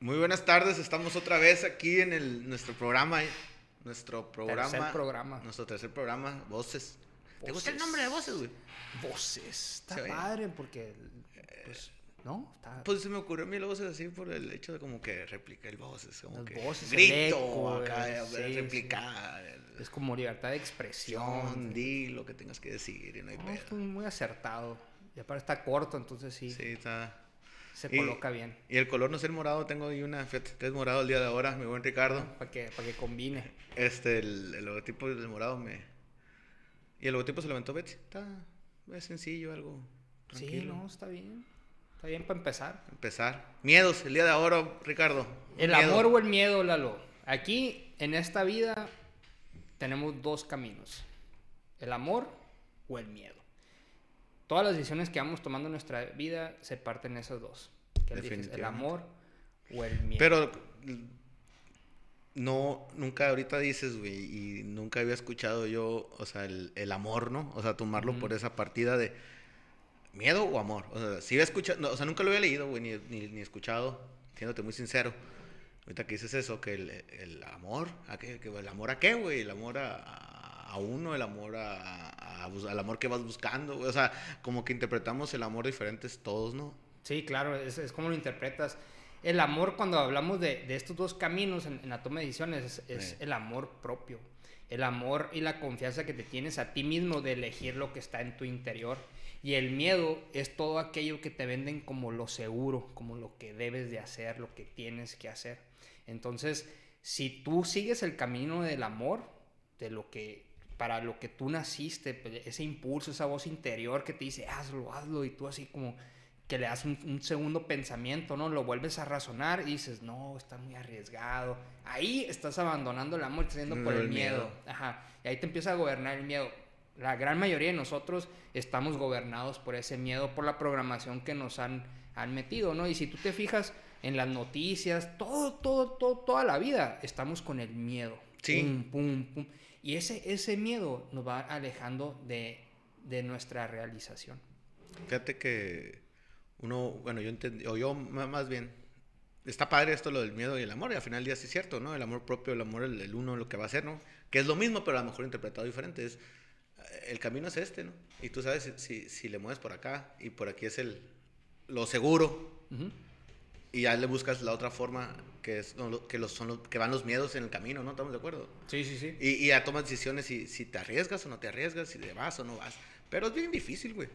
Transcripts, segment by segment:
Muy buenas tardes, estamos otra vez aquí en el, nuestro programa, eh, nuestro programa, Tercer programa. nuestro tercer programa, Voces. ¿Te gusta el Voces. nombre de Voces, güey? Voces. Está oye. padre porque. Pues, ¿no? Está. Pues se me ocurrió a mí las voces así por el hecho de como que replica el voces, como Las que voces, el grito eco, acá, eh, sí, replicar, el- es como libertad de expresión. di lo que tengas que decir y no hay No, pedo. muy acertado. Y aparte está corto, entonces sí, Sí, está. Se Y- coloca bien. Y el color no es el morado, tengo ahí una, fíjate, es morado el día de ahora, mi buen Ricardo. Para que, para que combine. Este, el, el logotipo del morado me... Y el logotipo se lo aventó Betsy. Está es sencillo, algo Sí, tranquilo. no, está bien. Está bien para empezar. Empezar. Miedos, el día de ahora, Ricardo. El Miedo. amor o el miedo, Lalo. Aquí, en esta vida, tenemos dos caminos. El amor o el miedo. Todas las decisiones que vamos tomando en nuestra vida se parten en esos dos. ¿Qué eliges? ¿El amor o el miedo? Pero no, nunca ahorita dices, güey, y nunca había escuchado yo, o sea, el, el amor, ¿no? O sea, tomarlo por esa partida de miedo o amor. O sea, sí había escuchado, no, o sea, nunca lo había leído, güey, ni, ni, ni escuchado, siéndote muy sincero. Ahorita que dices eso, que el, el amor, ¿a qué, que ¿el amor a qué, güey? El amor a, a- a uno, el amor a, al amor que vas buscando. O sea, como que interpretamos el amor diferentes todos, ¿no? Sí, claro, es, es como lo interpretas. El amor, cuando hablamos de, de estos dos caminos en, en la toma de decisiones, es, es Sí. el amor propio. El amor y la confianza que te tienes a ti mismo de elegir lo que está en tu interior. Y el miedo es todo aquello que te venden como lo seguro, como lo que debes de hacer, lo que tienes que hacer. Entonces, si tú sigues el camino del amor, de lo que para lo que tú naciste, pues, ese impulso, esa voz interior que te dice, hazlo, hazlo, y tú así como que le das un, un segundo pensamiento, ¿no? Lo vuelves a razonar y dices, no, está muy arriesgado. Ahí estás abandonando el amor, estás yendo por el el miedo. miedo. Ajá. Y ahí te empieza a gobernar el miedo. La gran mayoría de nosotros estamos gobernados por ese miedo, por la programación que nos han, han metido, ¿no? Y si tú te fijas en las noticias, todo, todo, todo, toda la vida, estamos con el miedo. Sí. Pum, pum, pum. Y ese, ese miedo nos va alejando de, de nuestra realización. Fíjate que uno, bueno, yo entendí, o yo más bien, está padre esto lo del miedo y el amor, y al final del día sí es cierto, ¿no? El amor propio, el amor, el, el uno, lo que va a ser, ¿no? Que es lo mismo, pero a lo mejor interpretado diferente. Es, eh, el camino es este, ¿no? Y tú sabes si, si, si le mueves por acá y por aquí es el, lo seguro, Ujú. Y ya le buscas la otra forma que, es, no, que, los, son los, que van los miedos en el camino, ¿no? ¿Estamos de acuerdo? Sí, sí, sí. Y, y ya tomas decisiones si, si te arriesgas o no te arriesgas, si te vas o no vas. Pero es bien difícil, güey.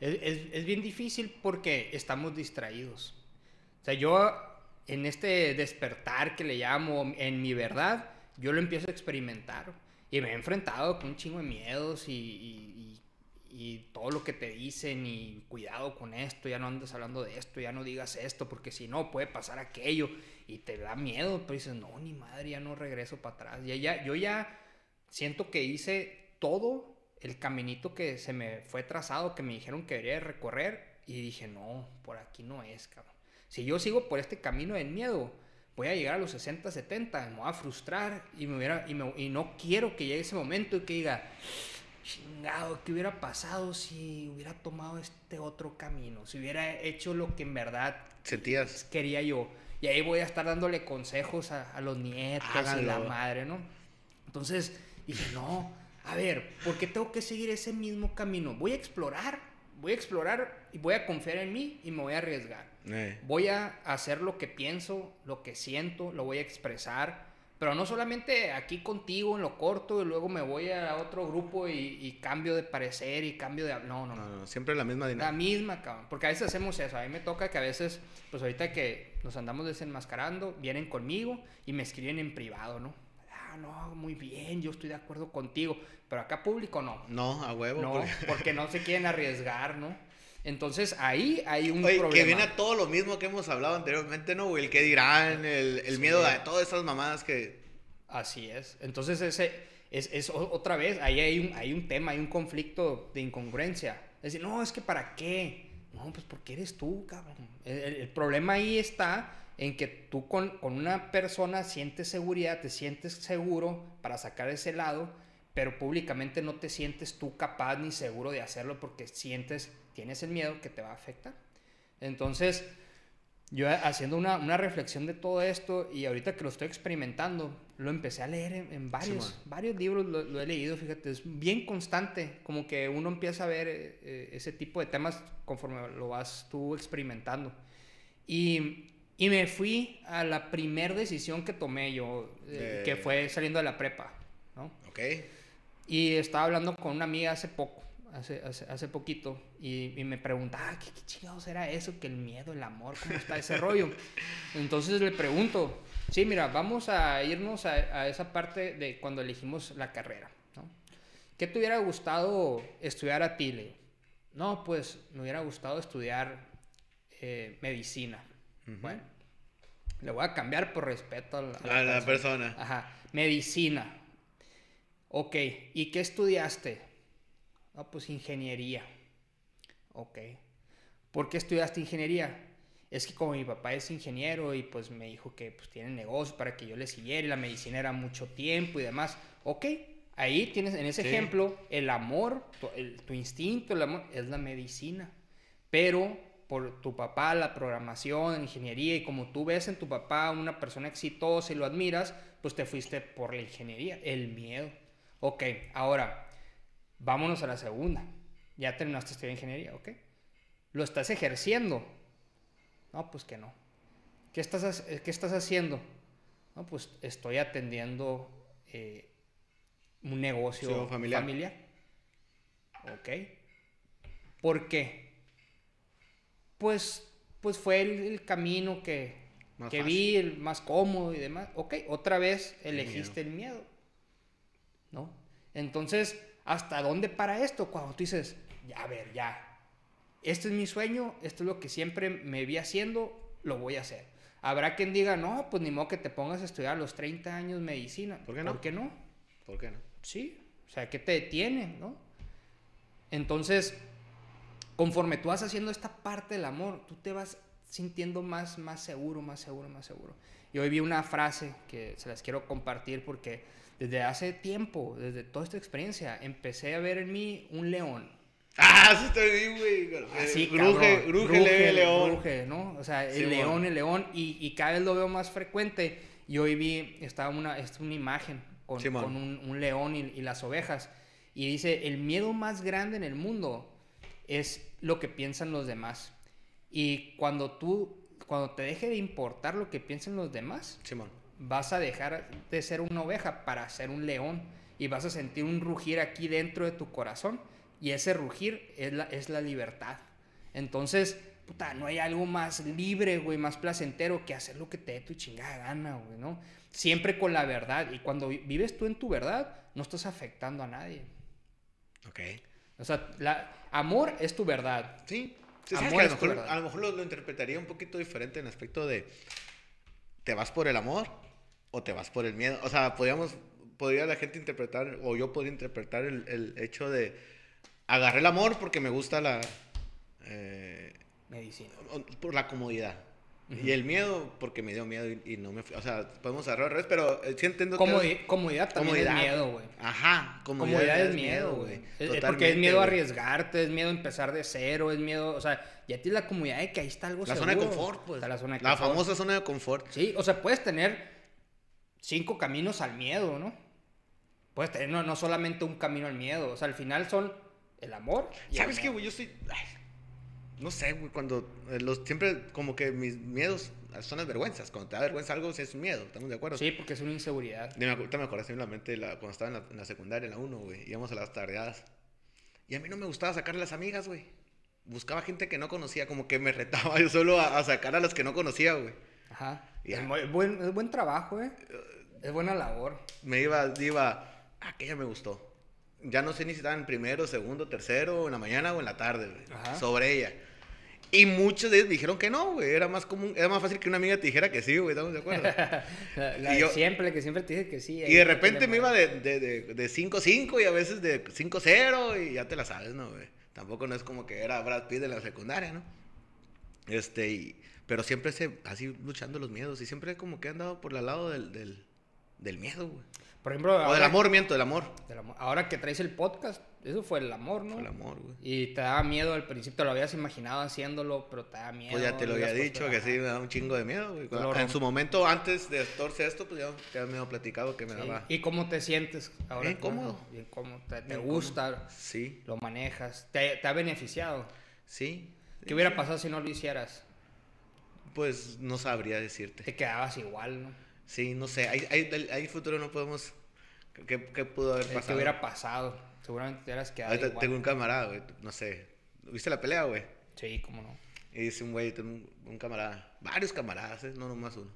Es, es- es bien difícil porque estamos distraídos. O sea, yo en este despertar que le llamo, en mi verdad, yo lo empiezo a experimentar. Y me he enfrentado con un chingo de miedos y, y- y- y todo lo que te dicen y cuidado con esto, ya no andes hablando de esto, ya no digas esto, porque si no puede pasar aquello. Y te da miedo, pero dices, no, ni madre, ya no regreso para atrás. Ya, ya, yo ya siento que hice todo el caminito que se me fue trazado, que me dijeron que debería de recorrer, y dije, no, por aquí no es, cabrón. Si yo sigo por este camino del miedo, voy a llegar a los 60, 70, me voy a frustrar y, me hubiera, y, me- y no quiero que llegue ese momento y que diga, chingado, ¿qué hubiera pasado si hubiera tomado este otro camino? Si hubiera hecho lo que en verdad Sentías. quería yo. Y ahí voy a estar dándole consejos a, a los nietos, a la madre, ¿no? Entonces dije, no, a ver, ¿por qué tengo que seguir ese mismo camino? Voy a explorar, voy a explorar y voy a confiar en mí y me voy a arriesgar. Eh. Voy a hacer lo que pienso, lo que siento, lo voy a expresar. Pero no solamente aquí contigo en lo corto y luego me voy a otro grupo y, y cambio de parecer y cambio de... No, no, no. Siempre la misma La dinámica. misma, cabrón. Porque a veces hacemos eso. A mí me toca que a veces, pues ahorita que nos andamos desenmascarando, vienen conmigo y me escriben en privado, ¿no? Ah, no, muy bien, yo estoy de acuerdo contigo. Pero acá público no. No, a huevo. No, porque- porque no se quieren arriesgar, ¿no? Entonces ahí hay un Oye, problema. que viene a todo lo mismo que hemos hablado anteriormente, ¿no, güey? El que dirán, el, el Sí. miedo a todas esas mamadas que... Así es. Entonces ese es, es otra vez, ahí hay un, hay un tema, hay un conflicto de incongruencia. Es decir, no, es que ¿para qué? No, pues porque eres tú, cabrón. El, el- el problema ahí está en que tú con, con una persona sientes seguridad, te sientes seguro para sacar ese lado, pero públicamente no te sientes tú capaz ni seguro de hacerlo porque sientes, tienes el miedo que te va a afectar. Entonces, yo haciendo una, una, reflexión de todo esto y ahorita que lo estoy experimentando, lo empecé a leer en, varios, varios libros, lo, he leído, fíjate, es bien constante, como que uno empieza a ver eh, eh, ese tipo de temas conforme lo vas tú experimentando. Y, y me fui a la primera decisión que tomé yo, eh, que fue saliendo de la prepa, ¿no? Ok. Y estaba hablando con una amiga hace poco hace, hace, poquito y, me preguntaba, ah, ¿qué, ¿qué, chingados era eso? Que el miedo, el amor, ¿cómo está ese rollo? Entonces le pregunto, sí, mira, vamos a irnos a, esa parte de cuando elegimos la carrera, ¿no? ¿Qué te hubiera gustado estudiar a ti, Leo? No, pues me hubiera gustado estudiar eh, medicina. Bueno, le voy a cambiar por respeto a la, la persona. Ajá, medicina. Ok, ¿y qué estudiaste? Ah, pues ingeniería. Ok. ¿Por qué estudiaste ingeniería? Es que como mi papá es ingeniero y pues me dijo que pues tiene negocio para que yo le siguiera y la medicina era mucho tiempo y demás. Ok. Ahí tienes, en ese ejemplo, el amor, tu, instinto, el amor, es la medicina. Pero por tu papá, la programación, la ingeniería, y como tú ves en tu papá una persona exitosa y lo admiras, pues te fuiste por la ingeniería, el miedo. Ok, ahora, Vámonos a la segunda. Ya terminaste estudiar ingeniería, ¿ok? ¿Lo estás ejerciendo? No, pues que no. ¿Qué estás, qué estás haciendo? No, pues estoy atendiendo eh, un negocio familiar. familiar. ¿Ok? ¿Por qué? Pues, pues fue el, camino que, que vi, el más cómodo y demás. Ok, otra vez elegiste el miedo. ¿No? Entonces, ¿Hasta dónde para esto? Cuando tú dices, ya, a ver, ya. Este es mi sueño, esto es lo que siempre me vi haciendo, lo voy a hacer. Habrá quien diga, no, pues ni modo que te pongas a estudiar a los 30 años medicina. ¿Por qué no? ¿Por qué no? ¿Por qué no? Sí, o sea, ¿qué te detiene, no? Entonces, conforme tú vas haciendo esta parte del amor, tú te vas sintiendo más, más seguro, más seguro, más seguro. Y hoy vi una frase que se las quiero compartir porque desde hace tiempo, desde toda esta experiencia, empecé a ver en mí un león. Ah, sí estoy bien, güey. Así, gruje, gruje, león. Gruje, ¿no? O sea, el león, el león, y, y, cada vez lo veo más frecuente. Y hoy vi, estaba una, una imagen con, con un, un, león y, y las ovejas. Y dice, el miedo más grande en el mundo es lo que piensan los demás. Y cuando tú, cuando te deje de importar lo que piensan los demás, Simón vas a dejar de ser una oveja para ser un león y vas a sentir un rugir aquí dentro de tu corazón y ese rugir es la, es la libertad. Entonces, puta, no hay algo más libre, güey, más placentero que hacer lo que te dé tu chingada gana, güey, ¿no? Siempre con la verdad. Y cuando vives tú en tu verdad, no estás afectando a nadie. Ok. O sea, la, amor es tu verdad. Sí. amor a, lo mejor, a, lo mejor, lo, interpretaría un poquito diferente en aspecto de, ¿te vas por el amor o te vas por el miedo. O sea, podríamos, podría la gente interpretar, o yo podría interpretar el, el hecho de agarré el amor porque me gusta la... Eh, Medicina. Por la comodidad. Y el miedo, porque me dio miedo y, no me fui. O sea, podemos agarrar al revés, pero eh, sí entiendo que. Comodidad también comodidad. es miedo, güey. Ajá, comodidad, comodidad es, miedo, güey. porque es miedo a arriesgarte, es miedo a empezar de cero, es miedo. O sea, ya tienes la comodidad de que ahí está algo La zona de confort, pues. la, zona de la famosa zona de confort. Sí, o sea, puedes tener cinco caminos al miedo, ¿no? Puedes tener no, no solamente un camino al miedo, o sea, al final son el amor. ¿Sabes qué, güey? Yo estoy... no sé, güey, cuando eh, los, siempre como que mis miedos son las vergüenzas. Cuando te da vergüenza algo, es un miedo, ¿estamos de acuerdo? Sí, porque es una inseguridad. Me, me acordé simplemente la, cuando estaba en la, secundaria, en la 1, güey, íbamos a las tardeadas. Y a mí no me gustaba sacar a las amigas, güey. Buscaba gente que no conocía, como que me retaba yo solo a, sacar a las que no conocía, güey. Ajá. es, buen, es buen trabajo, ¿eh? Es buena labor. Me iba, iba, aquella me gustó. Ya no sé ni si estaba en primero, segundo, tercero, en la mañana o en la tarde, Sobre ella. Y muchos de ellos dijeron que no, güey. Era más común, era más fácil que una amiga te dijera que sí, güey. ¿Estamos de acuerdo? la, siempre, que siempre te dije que sí. Y de repente me iba de 5-5 de, de, y a veces de 5-0 y ya te la sabes, ¿no, güey? Tampoco no es como que era Brad Pitt de la secundaria, ¿no? Este, y, pero siempre se, así luchando los miedos y siempre como que han dado por el lado del, del del miedo, güey. Por ejemplo, O del amor, miento, del amor. del amor. Ahora que traes el podcast, eso fue el amor, ¿no? El amor, güey. Y te daba miedo al principio, te lo habías imaginado haciéndolo, pero te daba miedo. Pues ya te lo había dicho, que sí, me da un chingo de miedo, güey. En su momento, antes de torce esto, pues ya, me había platicado que me Sí. daba. ¿Y cómo te sientes ahora? Bien cómodo. Bien cómodo. ¿Te, te Bien gusta? Sí, ¿Lo manejas? ¿Te, te ha beneficiado? sí. ¿Qué hubiera pasado si no lo hicieras? Pues no sabría decirte. Te quedabas igual, ¿no? Sí, no sé. Hay, hay, hay futuro, no podemos. ¿Qué, qué pudo haber ¿Qué pasado? hubiera pasado? Seguramente te hubieras quedado Ahorita igual. tengo un camarada, güey. No sé. ¿Viste la pelea, güey? Sí, cómo no. Y dice un güey, tengo un, un camarada, varios camaradas, ¿eh? no nomás uno.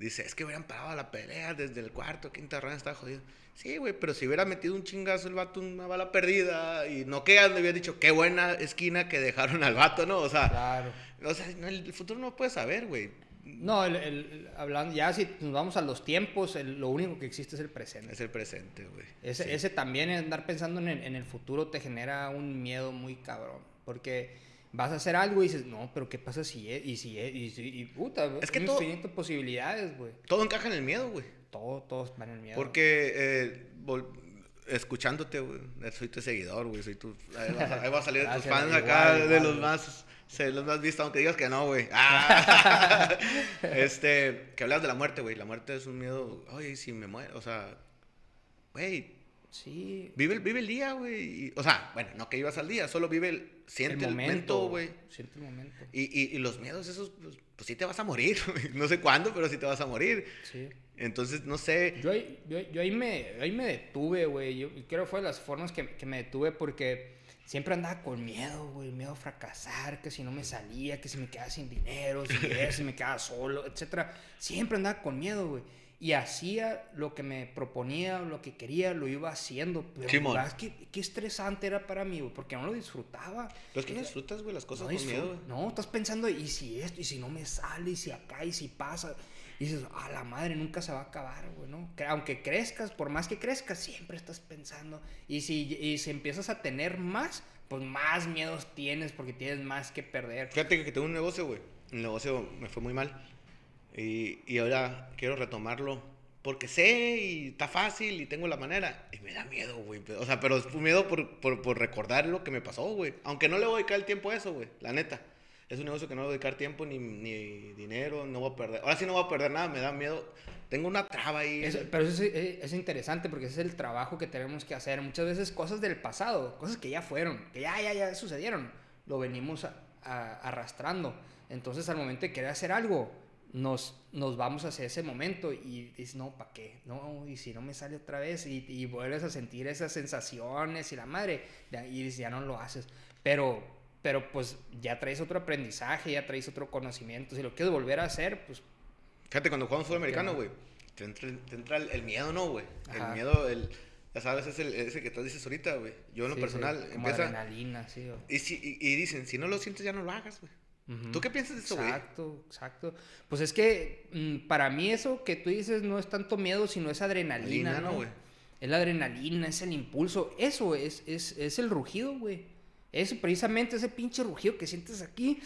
Dice, es que hubieran parado la pelea desde el cuarto, quinta ronda, estaba jodido. Sí, güey, pero si hubiera metido un chingazo el vato, una bala perdida, y no quedan, le hubiera dicho, qué buena esquina que dejaron al vato, ¿no? O sea, Claro. o sea el futuro no puede saber, güey. No, el, hablando, ya si nos vamos a los tiempos, el- lo único que existe es el presente. Es el presente, güey. Ese, Sí. ese también, andar pensando en el futuro, te genera un miedo muy cabrón. Porque vas a hacer algo y dices, no, pero ¿qué pasa si es? Y si es, y si, y puta, Es que todo- infinitas posibilidades, güey. Todo encaja en el miedo, güey. Todo, todos van en el miedo. Porque eh, escuchándote, güey, soy tu seguidor, güey, soy tu... Ahí va, ahí va a salir de tus Gracias, fans igual, acá, de igual, los güey. más... sí, los más vistos, aunque digas que no, güey. Ah. este, que hablas de la muerte, güey. La muerte es un miedo. Oye, si me muero, o sea, güey, Sí. vive, el- vive el día, güey. O sea, bueno, no que ibas al día, solo vive el. Siente el momento, güey. Siente el momento. Y, y, y los miedos, esos, pues, pues sí te vas a morir. No sé cuándo, pero sí te vas a morir. Sí. Entonces, no sé. Yo ahí, yo, yo ahí, me, ahí me detuve, güey. Yo creo que fue de las formas que, que me detuve porque siempre andaba con miedo, güey. Miedo a fracasar, que si no me salía, que si me quedaba sin dinero, si, si me quedaba solo, etcétera. Siempre andaba con miedo, güey. Y hacía lo que me proponía, lo que quería, lo iba haciendo. Pero Simón. ¿verdad? qué, qué estresante era para mí, güey, porque no lo disfrutaba. Pero es que no disfrutas, güey, las cosas No, con miedo, güey. no, estás pensando, y si esto, y si no me sale, y si acá, y si pasa. Y dices, a la madre, nunca se va a acabar, güey, ¿no? Que aunque crezcas, por más que crezcas, siempre estás pensando. Y si, y si empiezas a tener más, pues más miedos tienes, porque tienes más que perder. Fíjate que tengo un negocio, güey. El negocio me fue muy mal. Y, y ahora quiero retomarlo. Porque sé y está fácil y tengo la manera. Y me da miedo, güey. O sea, pero es miedo por, por, por recordar lo que me pasó, güey. Aunque no le voy a dedicar el tiempo a eso, güey. La neta. Es un negocio que no le voy a dedicar tiempo ni, ni dinero. No voy a perder. Ahora sí no voy a perder nada. Me da miedo. Tengo una traba ahí. Es- pero eso es, es- es interesante porque ese es el trabajo que tenemos que hacer. Muchas veces cosas del pasado, cosas que ya fueron, que ya, ya, ya sucedieron, lo venimos a- a- arrastrando. Entonces al momento de querer hacer algo, nos, nos vamos hacia ese momento y dices, no, ¿para qué? No, y si no me sale otra vez y, y vuelves a sentir esas sensaciones y la madre, y dices, ya no lo haces. Pero, pero pues ya traes otro aprendizaje, ya traes otro conocimiento. Si lo quieres volver a hacer, pues Fíjate, cuando jugamos fútbol ¿Por qué americano, no? güey, te entra, el- te entra el, el miedo, ¿no, güey? El miedo, el, ya sabes, es el, ese que tú dices ahorita, güey. Yo en lo sí, sí, personal, como empieza... adrenalina, sí. o- Y, si, y, y dicen, si no lo sientes, ya no lo hagas, güey. ¿Tú qué piensas de eso, güey? Exacto, exacto. Pues es que mm, para mí eso que tú dices no es tanto miedo, sino es adrenalina, Adrenalina, ¿no? güey. Es la adrenalina, es el impulso. Eso es, es, es el rugido, güey. Eso precisamente, ese pinche rugido que sientes aquí.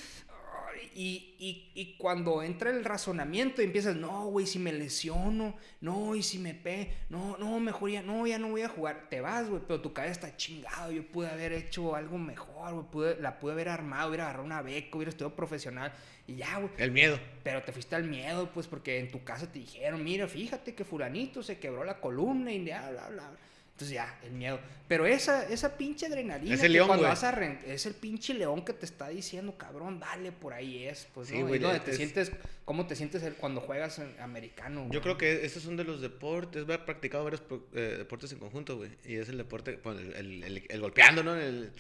Y, y, y cuando entra el razonamiento y empiezas, no, güey, si me lesiono, no, y si me pe, no, no, mejor ya, no, ya no voy a jugar. Te vas, güey, pero tu cabeza está chingado. Yo pude haber hecho algo mejor, güey, pude- la pude haber armado, hubiera agarrado una beca, hubiera estudiado profesional y ya, güey. El miedo. Pero te fuiste al miedo, pues, porque en tu casa te dijeron, mira, fíjate que fulanito se quebró la columna y bla, bla, bla. Entonces ya, el miedo. Pero esa, esa pinche adrenalina Es el que león, cuando vas a es el pinche león que te está diciendo, cabrón, dale, por ahí es. Pues, Sí, ¿no? güey, donde te es- sientes, ¿cómo te sientes cuando juegas en americano? Yo güey? creo que esos son de los deportes. He practicado varios eh, deportes en conjunto, güey. Y es el deporte, bueno, el, el, el- el golpeando, ¿no? El,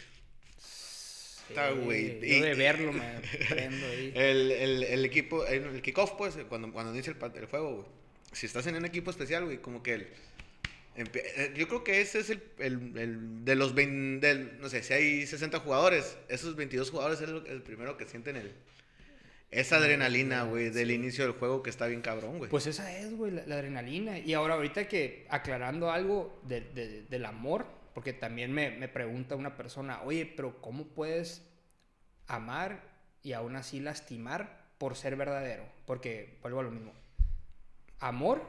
Está, güey. Yo Y- de verlo me prendo ahí. el, el, el equipo, el, kickoff, pues, cuando, cuando inicia el, el juego, güey. Si estás en un equipo especial, güey, como que el... eh, Yo creo que ese es el, el, el de los 20, del, no sé, si hay 60 jugadores, esos 22 jugadores es el primero que sienten el, esa adrenalina, güey, del inicio del juego que está bien cabrón, güey. Pues esa es, güey, la, la adrenalina. Y ahora, ahorita que aclarando algo de- de- del amor, porque también me, me pregunta una persona, oye, pero ¿cómo puedes amar y aún así lastimar por ser verdadero? Porque vuelvo a lo mismo. Amor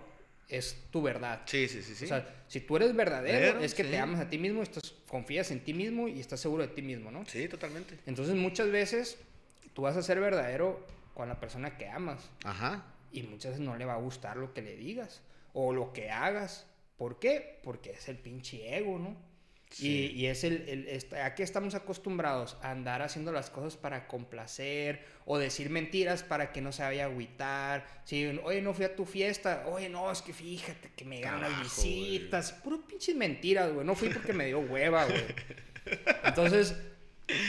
es tu verdad. Sí, sí, sí, sí. O sea, si tú eres verdadero, es que sí. te amas a ti mismo, estás, confías en ti mismo y estás seguro de ti mismo, ¿no? sí, totalmente. Entonces muchas veces tú vas a ser verdadero con la persona que amas Ajá. y muchas veces no le va a gustar lo que le digas o lo que hagas. ¿Por qué? Porque es el pinche ego, ¿no? Sí. Y, y es el, el esta- ¿a qué estamos acostumbrados? A andar haciendo las cosas para complacer o decir mentiras para que no se vaya a agüitar. Si, oye, no fui a tu fiesta. Oye, no, es que fíjate que me llegaron las visitas. Puro pinches mentiras, güey. No fui porque me dio hueva, güey. Entonces,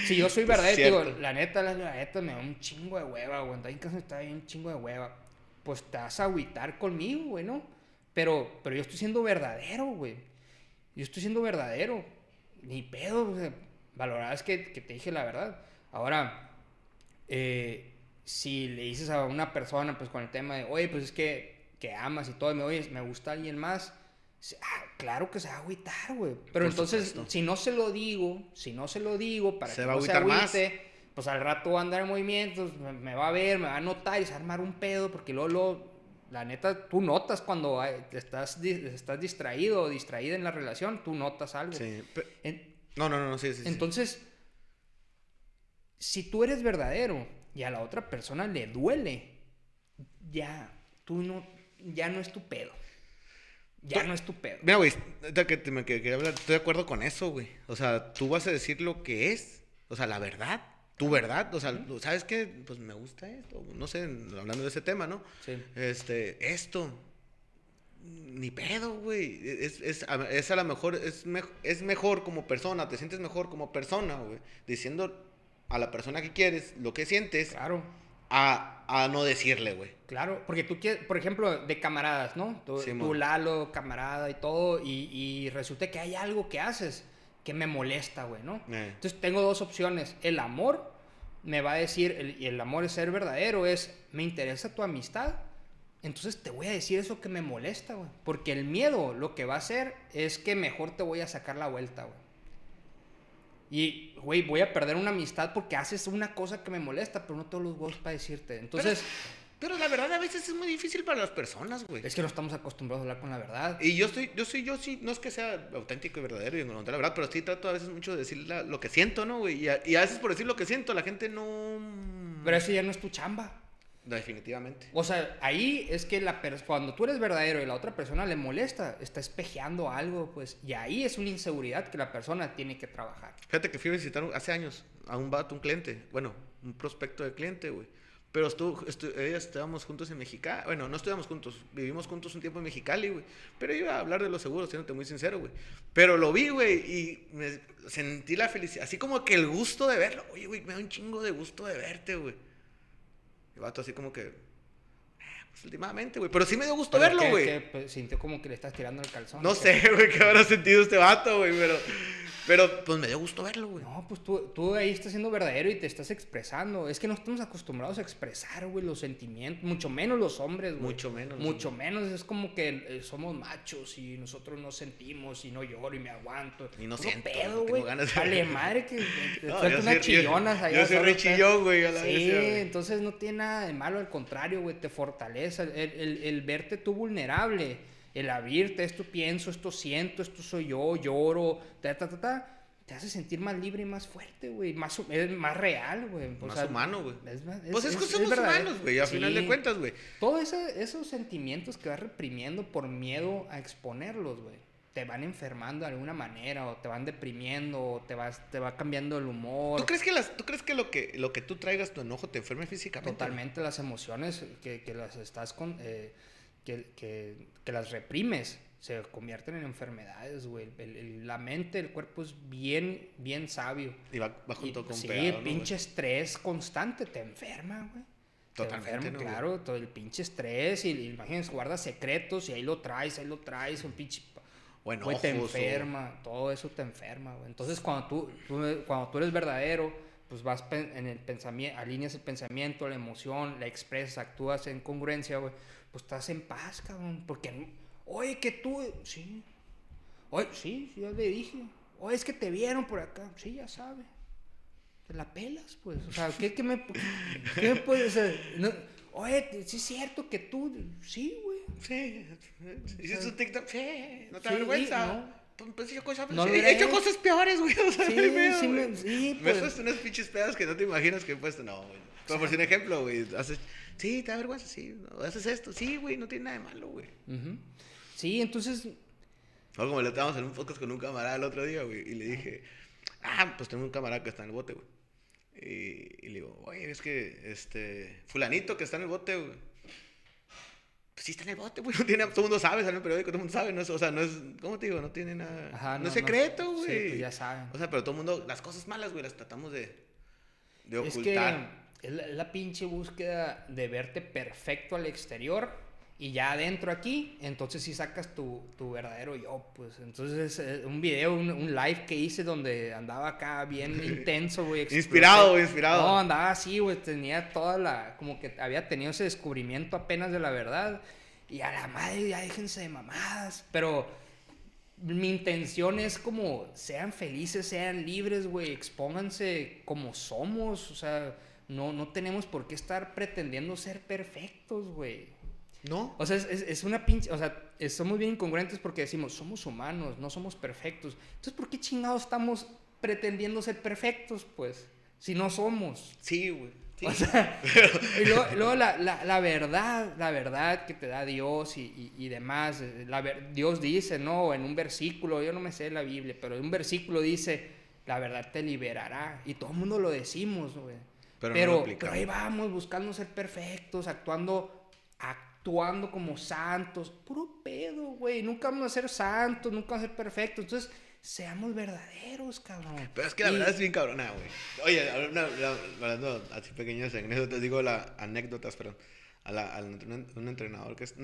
si yo soy verdadero, digo, la neta, la, la neta, me da un chingo de hueva, güey. Está bien que está bien un chingo de hueva. Pues te vas a agüitar conmigo, güey, ¿no? Pero, pero yo estoy siendo verdadero, güey. Yo estoy siendo verdadero. Ni pedo, o sea, valorarás que, que te dije la verdad. Ahora, eh, si le dices a una persona, pues con el tema de, oye, pues es que, que amas y todo, y me, oye, me gusta alguien más, ah, claro que se va a agüitar, güey. Pero Por entonces, supuesto. si no se lo digo, si no se lo digo, para Se que va no se más. agüite, pues al rato va a andar en movimientos, me, me va a ver, me va a notar y se va a armar un pedo, porque luego, luego, la neta, tú notas cuando estás, estás distraído o distraída en la relación, tú notas algo. Sí. En- No, no, no, no, sí, sí. sí. entonces, si tú eres verdadero y a la otra persona le duele, ya, tú no, ya no es tu pedo. Ya Tú- no es tu pedo. Mira, güey, que te me quería hablar, estoy de acuerdo con eso, güey. O sea, tú vas a decir lo que es, o sea, la verdad, tu verdad, o sea, ¿sabes qué? Pues me gusta esto, no sé, hablando de ese tema, ¿no? Sí. Este, esto, ni pedo, güey. Es, es, es a lo mejor, es, mej- es mejor como persona, te sientes mejor como persona, güey. Diciendo a la persona que quieres lo que sientes, Claro, a, a no decirle, güey. claro. Porque tú quieres, por ejemplo, de camaradas, ¿no? Tú, Sí, tú. Lalo, camarada y todo, y, y resulta que hay algo que haces que me molesta, güey, ¿no? Eh. Entonces tengo dos opciones. El amor me va a decir, el- y el amor es ser verdadero, es, me interesa tu amistad. Entonces te voy a decir eso que me molesta, güey. Porque el miedo lo que va a hacer es que mejor te voy a sacar la vuelta, güey. Y, güey, voy a perder una amistad porque haces una cosa que me molesta, pero no todos los huevos para decirte. Entonces, Pero la verdad a veces es muy difícil para las personas, güey. es que no estamos acostumbrados a hablar con la verdad. Y yo estoy, yo soy, yo sí, no es que sea auténtico y verdadero y encontrar la verdad, pero sí trato a veces mucho de decir la- lo que siento, ¿no, güey? Y a, y a veces por decir lo que siento, la gente no... Pero eso ya no es tu chamba. Definitivamente. O sea, ahí es que la cuando tú eres verdadero y la otra persona le molesta, está espejeando algo, pues, y ahí es una inseguridad que la persona tiene que trabajar. Fíjate que fui a visitar hace años a un vato, un cliente, bueno, un prospecto de cliente, güey. Pero estuvo, estu- ella estábamos juntos en Mexicali. Bueno, no estuvimos juntos, vivimos juntos un tiempo en Mexicali, güey. Pero iba a hablar de los seguros, siéndote muy sincero, güey. Pero lo vi, güey, y me sentí la felicidad. Así como que el gusto de verlo. Oye, güey, me da un chingo de gusto de verte, güey. El vato así como que. "Ah, Pues últimamente, güey. Pero sí me dio gusto verlo, güey. que, pues, sintió como que le estás tirando el calzón. No sé, güey, qué habrá sentido este vato, güey. Pero, pero pues me dio gusto verlo, güey. No, pues tú, tú ahí estás siendo verdadero y te estás expresando. Es que no estamos acostumbrados a expresar, güey, los sentimientos. Mucho menos los hombres, güey. Mucho menos, Mucho sí. menos. Es como que eh, somos machos y nosotros no sentimos y no lloro y me aguanto. Y no Puro siento, pedo, güey. ganas de- Vale, madre que te No, unas soy- yo- chillonas allá. yo soy re chillón, güey, Sí, güey. entonces no tiene nada de malo, al contrario, güey, te fortalece. El, el- el verte tú vulnerable, el abrirte, esto pienso, esto siento, esto soy yo, lloro, ta, ta, ta, ta, te hace sentir más libre y más fuerte, güey, más, es real, güey. Más sea, humano, güey. es Pues es, que es somos humanos, güey, a final de cuentas, güey. Todos esos sentimientos que vas reprimiendo por miedo a exponerlos, güey, te van enfermando de alguna manera, o te van deprimiendo, o te, vas, te va cambiando el humor. ¿Tú crees que, las, ¿tú crees que lo que lo que tú traigas tu enojo te enferme físicamente? Totalmente las emociones que, que las estás con, eh, que, que- que las reprimes se convierten en enfermedades, güey. El- el- la mente, el cuerpo es bien, bien sabio. Y va, va Y, junto con sí, pegado, ¿no, pinche estrés constante te enferma, güey. Te Totalmente, enferma, ¿no, güey? claro, todo el pinche estrés y, y imagínense, guardas secretos y ahí lo traes, ahí lo traes, un pinche... O Güey, te o- enferma, todo eso te enferma, güey. Entonces, cuando tú, tú- cuando tú eres verdadero, pues vas en el pensamiento, alineas el pensamiento, la emoción, la expresas, actúas en congruencia, güey, pues estás en paz, cabrón. Porque, oye, que tú, sí, oye, sí, ya le dije, oye, es que te vieron por acá, sí, ya sabe. Te la pelas, pues. O sea, ¿qué, qué me, qué me puedes hacer? No, oye, sí es cierto que tú, sí, güey. Sí. ¿Hiciste un TikTok? Sí. ¿No te Sí, vergüenza? no. Pues, pues, yo cosas, No sí, lo he hecho cosas peores, güey. O sea, Sí, sí, güey. me- sí, Me pues. he puesto unas pinches pedas que no te imaginas que he puesto. No, güey. Pero por si un ejemplo, güey. Haces... Sí, te da vergüenza, sí. no, haces esto. Sí, güey, no tiene nada de malo, güey. Sí, entonces, O como le estábamos en un podcast con un camarada el otro día, güey. Y le dije, ah, pues tengo un camarada que está en el bote, güey. Y, y le digo, oye, es que, este, fulanito que está en el bote, güey. Pues sí está en el bote, güey. No tiene, todo el mundo sabe, sale en el periódico, todo el mundo sabe. No es, o sea, no es, ¿cómo te digo? No tiene nada. Ajá, no, no, es no. secreto, Sí, güey. pues ya saben. O sea, pero todo el mundo, las cosas malas, güey, las tratamos de, de es que ocultar. es la, es la pinche búsqueda de verte perfecto al exterior y ya adentro aquí, entonces sí sacas tu, tu verdadero yo, pues. Entonces, eh, un video, un, un live que hice donde andaba acá bien intenso, güey. Inspirado, inspirado. No, andaba así, güey, tenía toda la, como que había tenido ese descubrimiento apenas de la verdad. Y a la madre, ya déjense de mamadas. Pero mi intención es como, sean felices, sean libres, güey, expónganse como somos. O sea, no, no tenemos por qué estar pretendiendo ser perfectos, güey. ¿No? O sea, es, es- es una pinche. O sea, somos bien incongruentes porque decimos, somos humanos, no somos perfectos. Entonces, ¿por qué chingados estamos pretendiendo ser perfectos, pues? Si no somos. Sí, güey. Sí. O sea, y luego, luego la, la- la verdad, la verdad que te da Dios y, y- y demás. eh, la Dios dice, ¿no? En un versículo, yo no me sé la Biblia, pero en un versículo dice, la verdad te liberará. Y todo el mundo lo decimos, güey. Pero Pero, no pero, ahí vamos, buscando ser perfectos, actuando, actuando como santos. Puro pedo, güey. Nunca vamos a ser santos, nunca vamos a ser perfectos. Entonces, seamos verdaderos, cabrón. Pero es que la Y- verdad es bien cabrona, güey. Oye, hablando, así pequeñas anécdotas, digo la, anécdotas, perdón. A, la, a un, un entrenador que es. A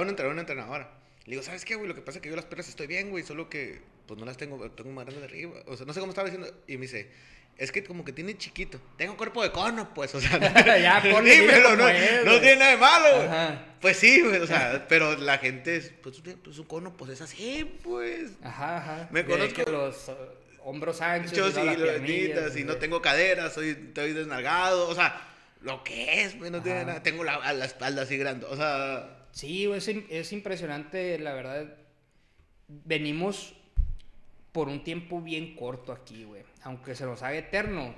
un entrenador, una entrenadora. Le digo, ¿sabes qué, güey? Lo que pasa es que yo las perras estoy bien, güey, solo que pues no las tengo, tengo más grandes de arriba. O sea, no sé cómo estaba diciendo. Y me dice, es que como que tiene chiquito. Tengo cuerpo de cono, pues, o sea. Ya, dímelo, no, es, no tiene nada de malo. Ajá. Pues sí, güey, o sea, pero la gente es, pues, pues un cono, pues es así, pues. Ajá, ajá. Me conozco- que los uh, hombros anchos. Yo y sí, benditas, y no tengo caderas, soy, estoy desnalgado, o sea, lo que es, güey, no tiene Ajá. nada, tengo la, la espalda así grande, o sea, Sí, es, es impresionante, la verdad. Venimos por un tiempo bien corto aquí, güey. Aunque se nos haga eterno.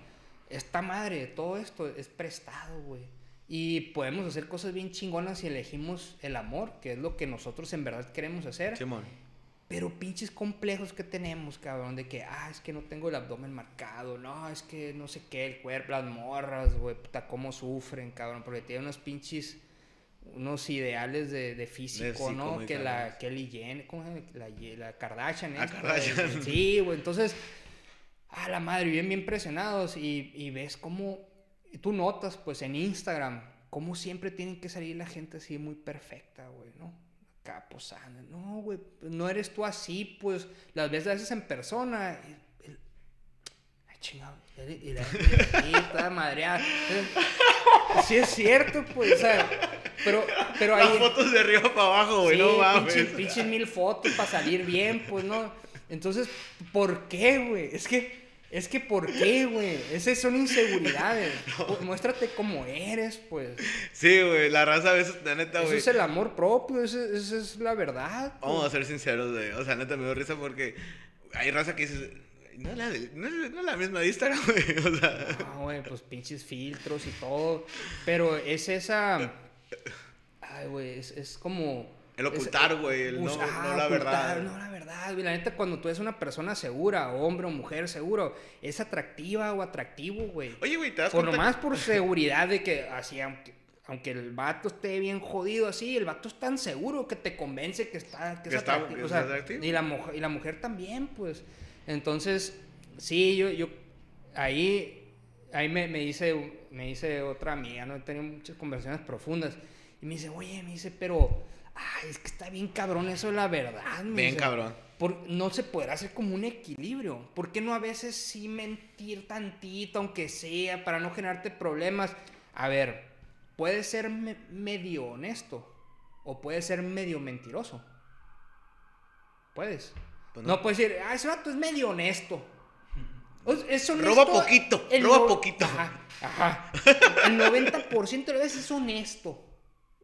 Esta madre, todo esto es prestado, güey. Y podemos hacer cosas bien chingonas si elegimos el amor, que es lo que nosotros en verdad queremos hacer. Simón. Pero pinches complejos que tenemos, cabrón, de que, ah, es que no tengo el abdomen marcado, no, es que no sé qué, el cuerpo, las morras, güey, puta, cómo sufren, cabrón, porque tienen unos pinches, unos ideales de, de físico, ¿no? Que la. Kelly Jenner, ¿cómo? La, la Kardashian, La esta, Kardashian. güey. Sí, güey, entonces, a la madre, bien, bien presionados y, y ves cómo, y tú notas, pues, en Instagram, cómo siempre tienen que salir la gente así muy perfecta, güey, ¿no? Acá posando. No, güey, pues, no eres tú así, pues, las ves a veces en persona. y- chingado. Y, la y toda madreada. Sí es cierto, pues, o sea, pero, pero ahí... Las fotos de arriba para abajo, güey, no mames. pinche- pinche mil fotos para salir bien, pues, ¿no? Entonces, ¿por qué, güey? Es que, es que, ¿por qué, güey? Esas son inseguridades. Pues, Muéstrate como eres, pues. Sí, güey, la raza a veces, la neta, Eso güey. es el amor propio, esa es la verdad. pues. Vamos a ser sinceros, güey. O sea, neta, me dio risa porque hay raza que dices, no es la, de- no no la misma de Instagram, güey. O sea, Ah, güey, pues pinches filtros y todo. Pero es esa. Ay, güey, es, es como. El ocultar, güey, el no- Bus- no la ocultar, verdad. No la verdad, güey. La neta, cuando tú eres una persona segura, hombre o mujer seguro, es atractiva o atractivo, güey. oye, güey, te das Por cuenta. nomás por seguridad de que así, aunque, aunque el vato esté bien jodido así, el vato es tan seguro que te convence que está, que Que es está- atractivo. o sea, atractivo. Y, la mujer, y la mujer también, pues. Entonces, sí, yo, yo ahí, ahí me, me dice, me dice otra amiga, ¿no? He tenido muchas conversaciones profundas. Y me dice, oye, me dice, pero, ay, es que está bien cabrón eso de la verdad. me Bien dice. cabrón. Por- no se podrá hacer como un equilibrio. ¿Por qué no a veces sí mentir tantito, aunque sea, para no generarte problemas? A ver, puede ser me- medio honesto o puede ser medio mentiroso. Puedes. Pues no. no. puedes decir, ah, ese vato es medio honesto. Es honesto Roba poquito, roba poquito. Ajá, ajá. El 90% de las veces es honesto.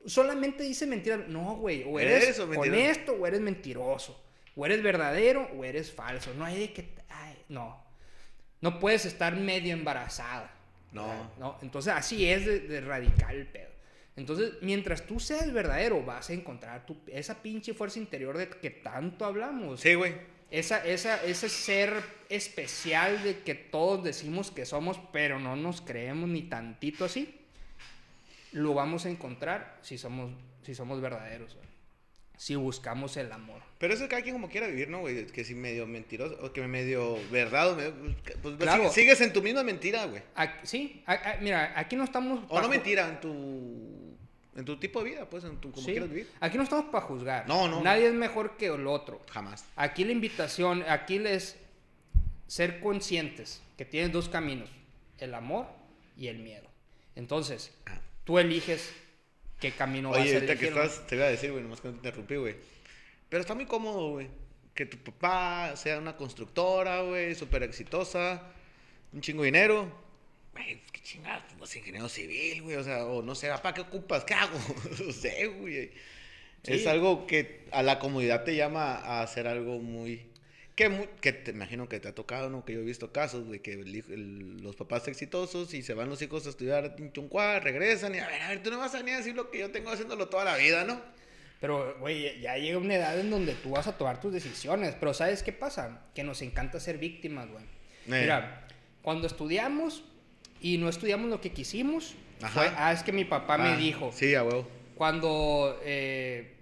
solamente dice mentiras. No, güey, o eres honesto o eres mentiroso. O eres verdadero o eres falso. No hay de que... ay, no. No puedes estar medio embarazada. No. No, entonces así es de, de radical el pedo. Entonces, mientras tú seas verdadero, vas a encontrar tu, esa pinche fuerza interior de que tanto hablamos. Sí, güey. Esa, esa, ese ser especial de que todos decimos que somos, pero no nos creemos ni tantito así, lo vamos a encontrar si somos, si somos verdaderos, güey. Si buscamos el amor. Pero eso cada quien como quiera vivir, ¿no, güey? Que si medio mentiroso, o que medio verdad, o medio- pues Claro. sigues, en tu misma mentira, güey. Sí, a- a- mira, aquí no estamos... O no mentira, en tu, en tu tipo de vida, pues, en tu, como sí, quieras vivir. Aquí no estamos para juzgar. No, no. Nadie es mejor que el otro. Jamás. Aquí la invitación, aquí les ser conscientes que tienes dos caminos, el amor y el miedo. Entonces, Ah. tú eliges qué camino vas a Oye, ahorita que estás, te iba a decir, güey, nomás que no te interrumpí, güey. Pero está muy cómodo, güey. Que tu papá sea una constructora, güey, súper exitosa, un chingo de dinero. Güey, pues, qué chingada, pues ingeniero civil, güey. O sea, o no sé, papá, ¿qué ocupas? ¿Qué hago? no sé, güey. Es algo que a la comunidad te llama a hacer algo muy... Que, que te imagino que te ha tocado, ¿no? Que yo he visto casos, güey, que el hijo- el- los papás exitosos y se van los hijos a estudiar a Tinchuncuá, regresan y a ver, a ver, tú no vas a venir a decir lo que yo tengo haciéndolo toda la vida, ¿no? Pero, güey, ya llega una edad en donde tú vas a tomar tus decisiones. Pero ¿sabes qué pasa? Que nos encanta ser víctimas, güey. Eh. Mira, cuando estudiamos y no estudiamos lo que quisimos, Ajá. fue, ah, es que mi papá Ah, me dijo. Sí, a huevo. Cuando eh,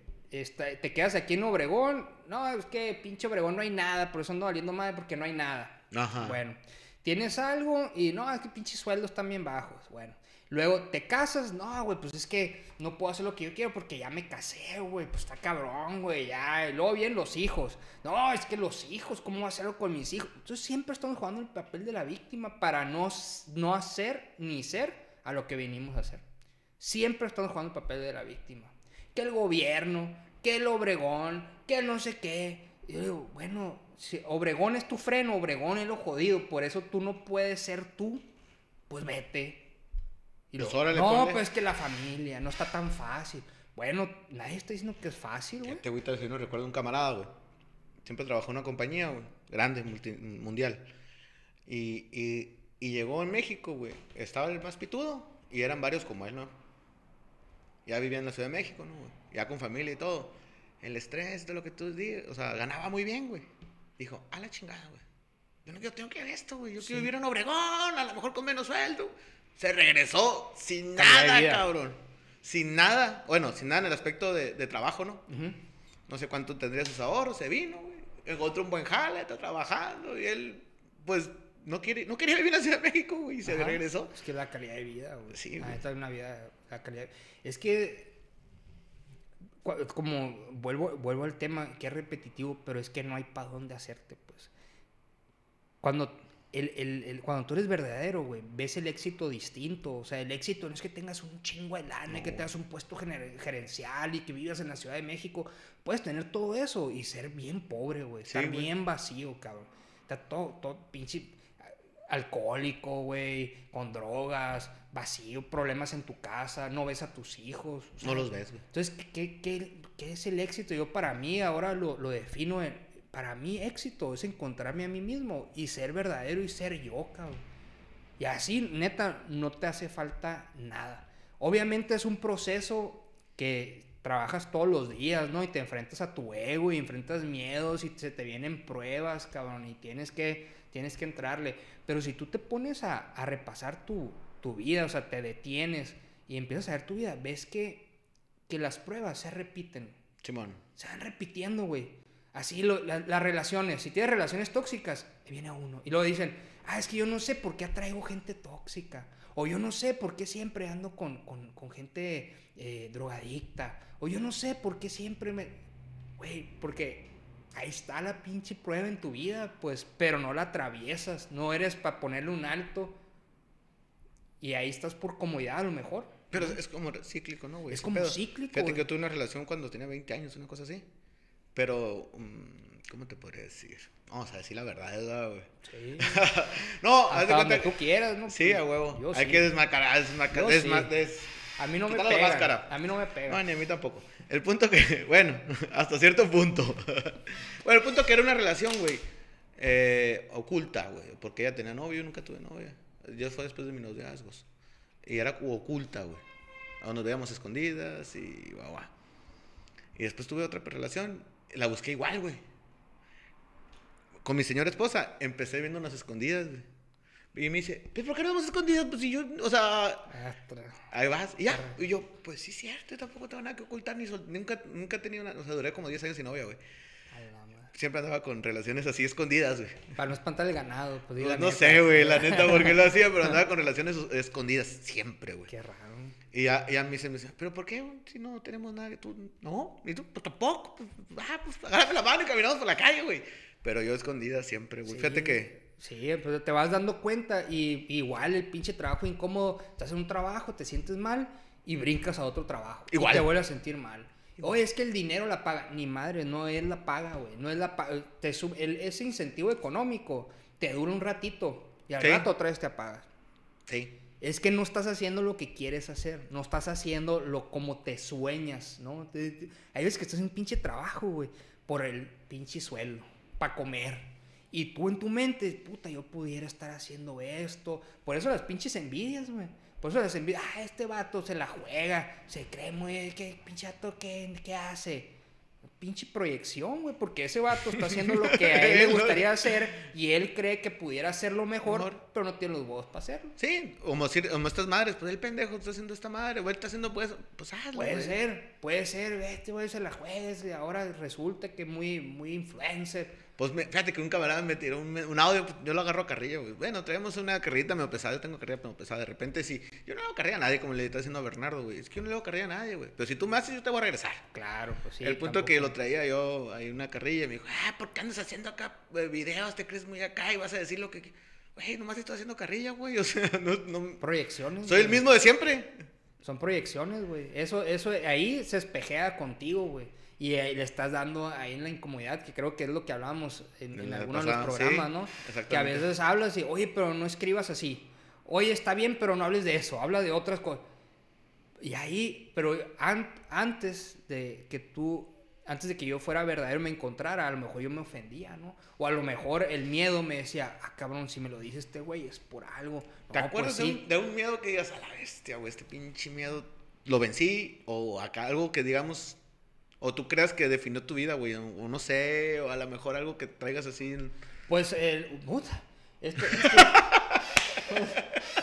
te quedas aquí en Obregón, no, es que pinche Obregón no hay nada, por eso ando valiendo madre porque no hay nada. Ajá. Bueno, tienes algo y no, es que pinches sueldos están bien bajos. Bueno, luego te casas, no, güey, pues es que no puedo hacer lo que yo quiero porque ya me casé, güey, pues está cabrón, güey, ya. Y luego vienen los hijos, no, es que los hijos, ¿cómo voy a hacerlo con mis hijos? Entonces siempre estamos jugando el papel de la víctima para no, no hacer ni ser a lo que venimos a hacer. Siempre estamos jugando el papel de la víctima. Que el gobierno, que el Obregón, que no sé qué. Y yo digo, bueno, si Obregón es tu freno, Obregón es lo jodido, por eso tú no puedes ser tú, pues vete. Y Pues no, ponle". pues que la familia, no está tan fácil. Bueno, nadie está diciendo que es fácil, güey. Te voy a decir, no recuerdo un camarada, güey. Siempre trabajó en una compañía, güey, grande, multi- mundial. Y, y, y llegó en México, güey. Estaba el más pitudo y eran varios como él, ¿no? Ya vivía en la Ciudad de México, ¿no? güey? Ya con familia y todo. El estrés de lo que tú dices, o sea, ganaba muy bien, güey. Dijo, a la chingada, güey. Yo no yo tengo que ver esto, güey. Yo quiero vivir en Obregón, a lo mejor con menos sueldo. Se regresó sin nada, cabrón. Sin nada. Bueno, sin nada en el aspecto de, de trabajo, ¿no? No sé cuánto tendría sus ahorros, se vino, güey. Encontró un buen jale, está trabajando y él, pues, no, quiere, no quería vivir en la Ciudad de México, güey, y se Ajá. regresó. Es que la calidad de vida, güey. Sí, güey. neta, una vida, la calidad. Es que, como vuelvo, vuelvo al tema, que es repetitivo, pero es que no hay para dónde hacerte, pues. Cuando, el, el- el- cuando tú eres verdadero, güey, ves el éxito distinto. O sea, el éxito no es que tengas un chingo de lana, y que tengas un puesto gener- gerencial y que vivas en la Ciudad de México. Puedes tener todo eso y ser bien pobre, güey. Sí, Estar güey. bien vacío, cabrón. Está todo, todo pinche alcohólico, güey, con drogas, vacío, problemas en tu casa, no ves a tus hijos. o sea, No los ves, güey. Entonces, ¿qué, qué, qué- qué es el éxito? Yo para mí ahora lo, lo defino en, para mí éxito es encontrarme a mí mismo y ser verdadero y ser yo, cabrón. Y así, neta, no te hace falta nada. Obviamente es un proceso que trabajas todos los días, ¿no? Y te enfrentas a tu ego y enfrentas miedos y se te vienen pruebas, cabrón, y tienes que, tienes que entrarle. Pero si tú te pones a, a repasar tu, tu vida, o sea, te detienes y empiezas a ver tu vida, ves que, que las pruebas se repiten Simón. se van repitiendo, güey. Así lo- la- las relaciones. Si tienes relaciones tóxicas, te viene uno. Y luego dicen, ah, es que yo no sé por qué atraigo gente tóxica. O yo no sé por qué siempre ando con, con- con gente eh, drogadicta. O yo no sé por qué siempre me... Güey, porque ahí está la pinche prueba en tu vida, pues, pero no la atraviesas. No eres para ponerle un alto. Y ahí estás por comodidad a lo mejor. Pero es como cíclico, ¿no, güey? Es como pedo. cíclico, Fíjate que yo tuve una relación cuando tenía 20 años, una cosa así. Pero, mm, ¿cómo te podría decir? Vamos a decir la verdad, ¿verdad, güey? Sí. no, haz de cuenta tú quieras, ¿no? Sí, a huevo. Yo Hay sí. que desmascarar, desmascarar, desma- sí. des- A mí no me pega. A mí no me pega. No, ni a mí tampoco. El punto que, bueno, hasta cierto punto. bueno, el punto que era una relación, güey, eh, oculta, güey. Porque ella tenía novio, yo nunca tuve novia. Yo fue después de mis noviazgos. Y era oculta, güey. Nos veíamos escondidas y guau. Y después tuve otra relación. La busqué igual, güey. Con mi señora esposa, empecé viendo unas escondidas, güey. Y me dice, ¿pero por qué no vamos escondidas? Pues si yo, o sea, Astra. Ahí vas, y ya. Y yo, pues sí, cierto, yo tampoco tengo nada que ocultar, ni sol- nunca, nunca he tenido una, o sea, duré como 10 años sin novia, güey. Siempre andaba con relaciones así escondidas, güey. Para no espantar el ganado, pues Pues, no neta. sé, güey, la neta, por qué lo hacía, pero andaba con relaciones escondidas siempre, güey. Qué raro. Y ya, ya me dice, me dice, ¿pero por qué? Si no tenemos nada, que tú, no, y tú, pues tampoco, pues, ah, pues agárrame la mano y caminamos por la calle, güey. Pero yo escondida siempre, güey. Sí, Fíjate que, Sí, pues te vas dando cuenta y igual el pinche trabajo incómodo, estás en un trabajo, te sientes mal y brincas a otro trabajo. Igual. Y te vuelves a sentir mal. Oye, es que el dinero la paga. Ni madre, no es la paga, güey. No es la paga. Te sub- el- ese incentivo económico te dura un ratito y al Sí. rato otra vez te apagas. sí, Es que no estás haciendo lo que quieres hacer, no estás haciendo lo como te sueñas, ¿no? Te- te- hay veces que estás en un pinche trabajo, güey, por el pinche sueldo, para comer. Y tú en tu mente, puta, yo pudiera estar haciendo esto. Por eso las pinches envidias, güey. Por eso las envidias, ah, este vato se la juega, se cree muy, ¿qué pinche vato qué, qué hace? Pinche proyección, güey, porque ese vato está haciendo lo que a él le gustaría hacer y él cree que pudiera hacerlo mejor, Mejor. pero no tiene los huevos para hacerlo. sí, como, como estas madres, pues el pendejo está haciendo esta madre, güey, está haciendo pues, pues hazlo, Puede ser, puede ser, este güey se la juegues y ahora resulta que muy, muy influencer. Pues me- fíjate que un camarada me tiró un, un audio, pues, yo lo agarro a carrilla, güey. Bueno, traemos una carrerita medio pesada, yo tengo carrilla medio pesada. De repente, sí, yo no le hago carrilla a nadie, como le está diciendo a Bernardo, güey. Es que yo no le hago carrilla a nadie, güey. Pero si tú me haces, yo te voy a regresar. Claro, pues sí. el punto que tampoco- lo traía yo, hay una carrilla, y me dijo, ah, ¿por qué andas haciendo acá eh, videos? ¿Te crees muy acá y vas a decir lo que... Güey, nomás estoy haciendo carrilla, güey. O sea, no, no... Proyecciones. Soy el mismo de siempre. Son proyecciones, güey. Eso, eso, ahí se espejea contigo, güey. Y ahí le estás dando ahí en la incomodidad, que creo que es lo que hablábamos en, En algunos de los programas, sí, ¿no? Que a veces hablas y, oye, pero no escribas así. Oye, está bien, pero no hables de eso, habla de otras cosas. Y ahí, pero an- antes de que tú, antes de que yo fuera verdadero me encontrara, a lo mejor yo me ofendía, ¿no? O a lo mejor el miedo me decía, ah, cabrón, si me lo dice este güey es por algo. ¿Te No, acuerdas pues de, sí. un, de un miedo que digas, a la bestia, güey, este pinche miedo lo vencí? O acá algo que digamos, o tú creas que definió tu vida, güey, o, no sé, o a lo mejor algo que traigas así. en- Pues, el, puta, es que, es que,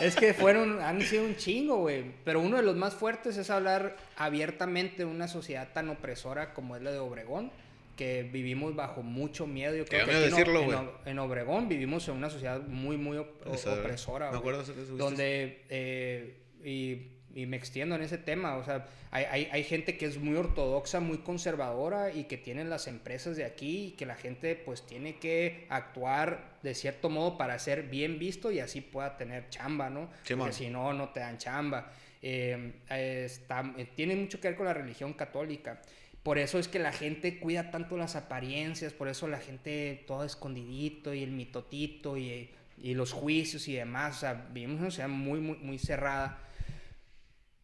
es que fueron, han sido un chingo, güey. Pero uno de los más fuertes es hablar abiertamente de una sociedad tan opresora como es la de Obregón, que vivimos bajo mucho miedo. Yo creo que en decirlo, en, Obregón vivimos en una sociedad muy, muy op- Eso, opresora, me acuerdo de eso, donde, eh, y, y me extiendo en ese tema, o sea, hay, hay, hay gente que es muy ortodoxa, muy conservadora y que tienen las empresas de aquí y que la gente pues tiene que actuar de cierto modo para ser bien visto y así pueda tener chamba, ¿no? Porque si no, no te dan chamba. Eh, eh, está- eh, tiene mucho que ver con la religión católica. Por eso es que la gente cuida tanto las apariencias, por eso la gente todo escondidito y el mitotito y, y los juicios y demás. O sea, vivimos en una sociedad muy, muy, muy cerrada.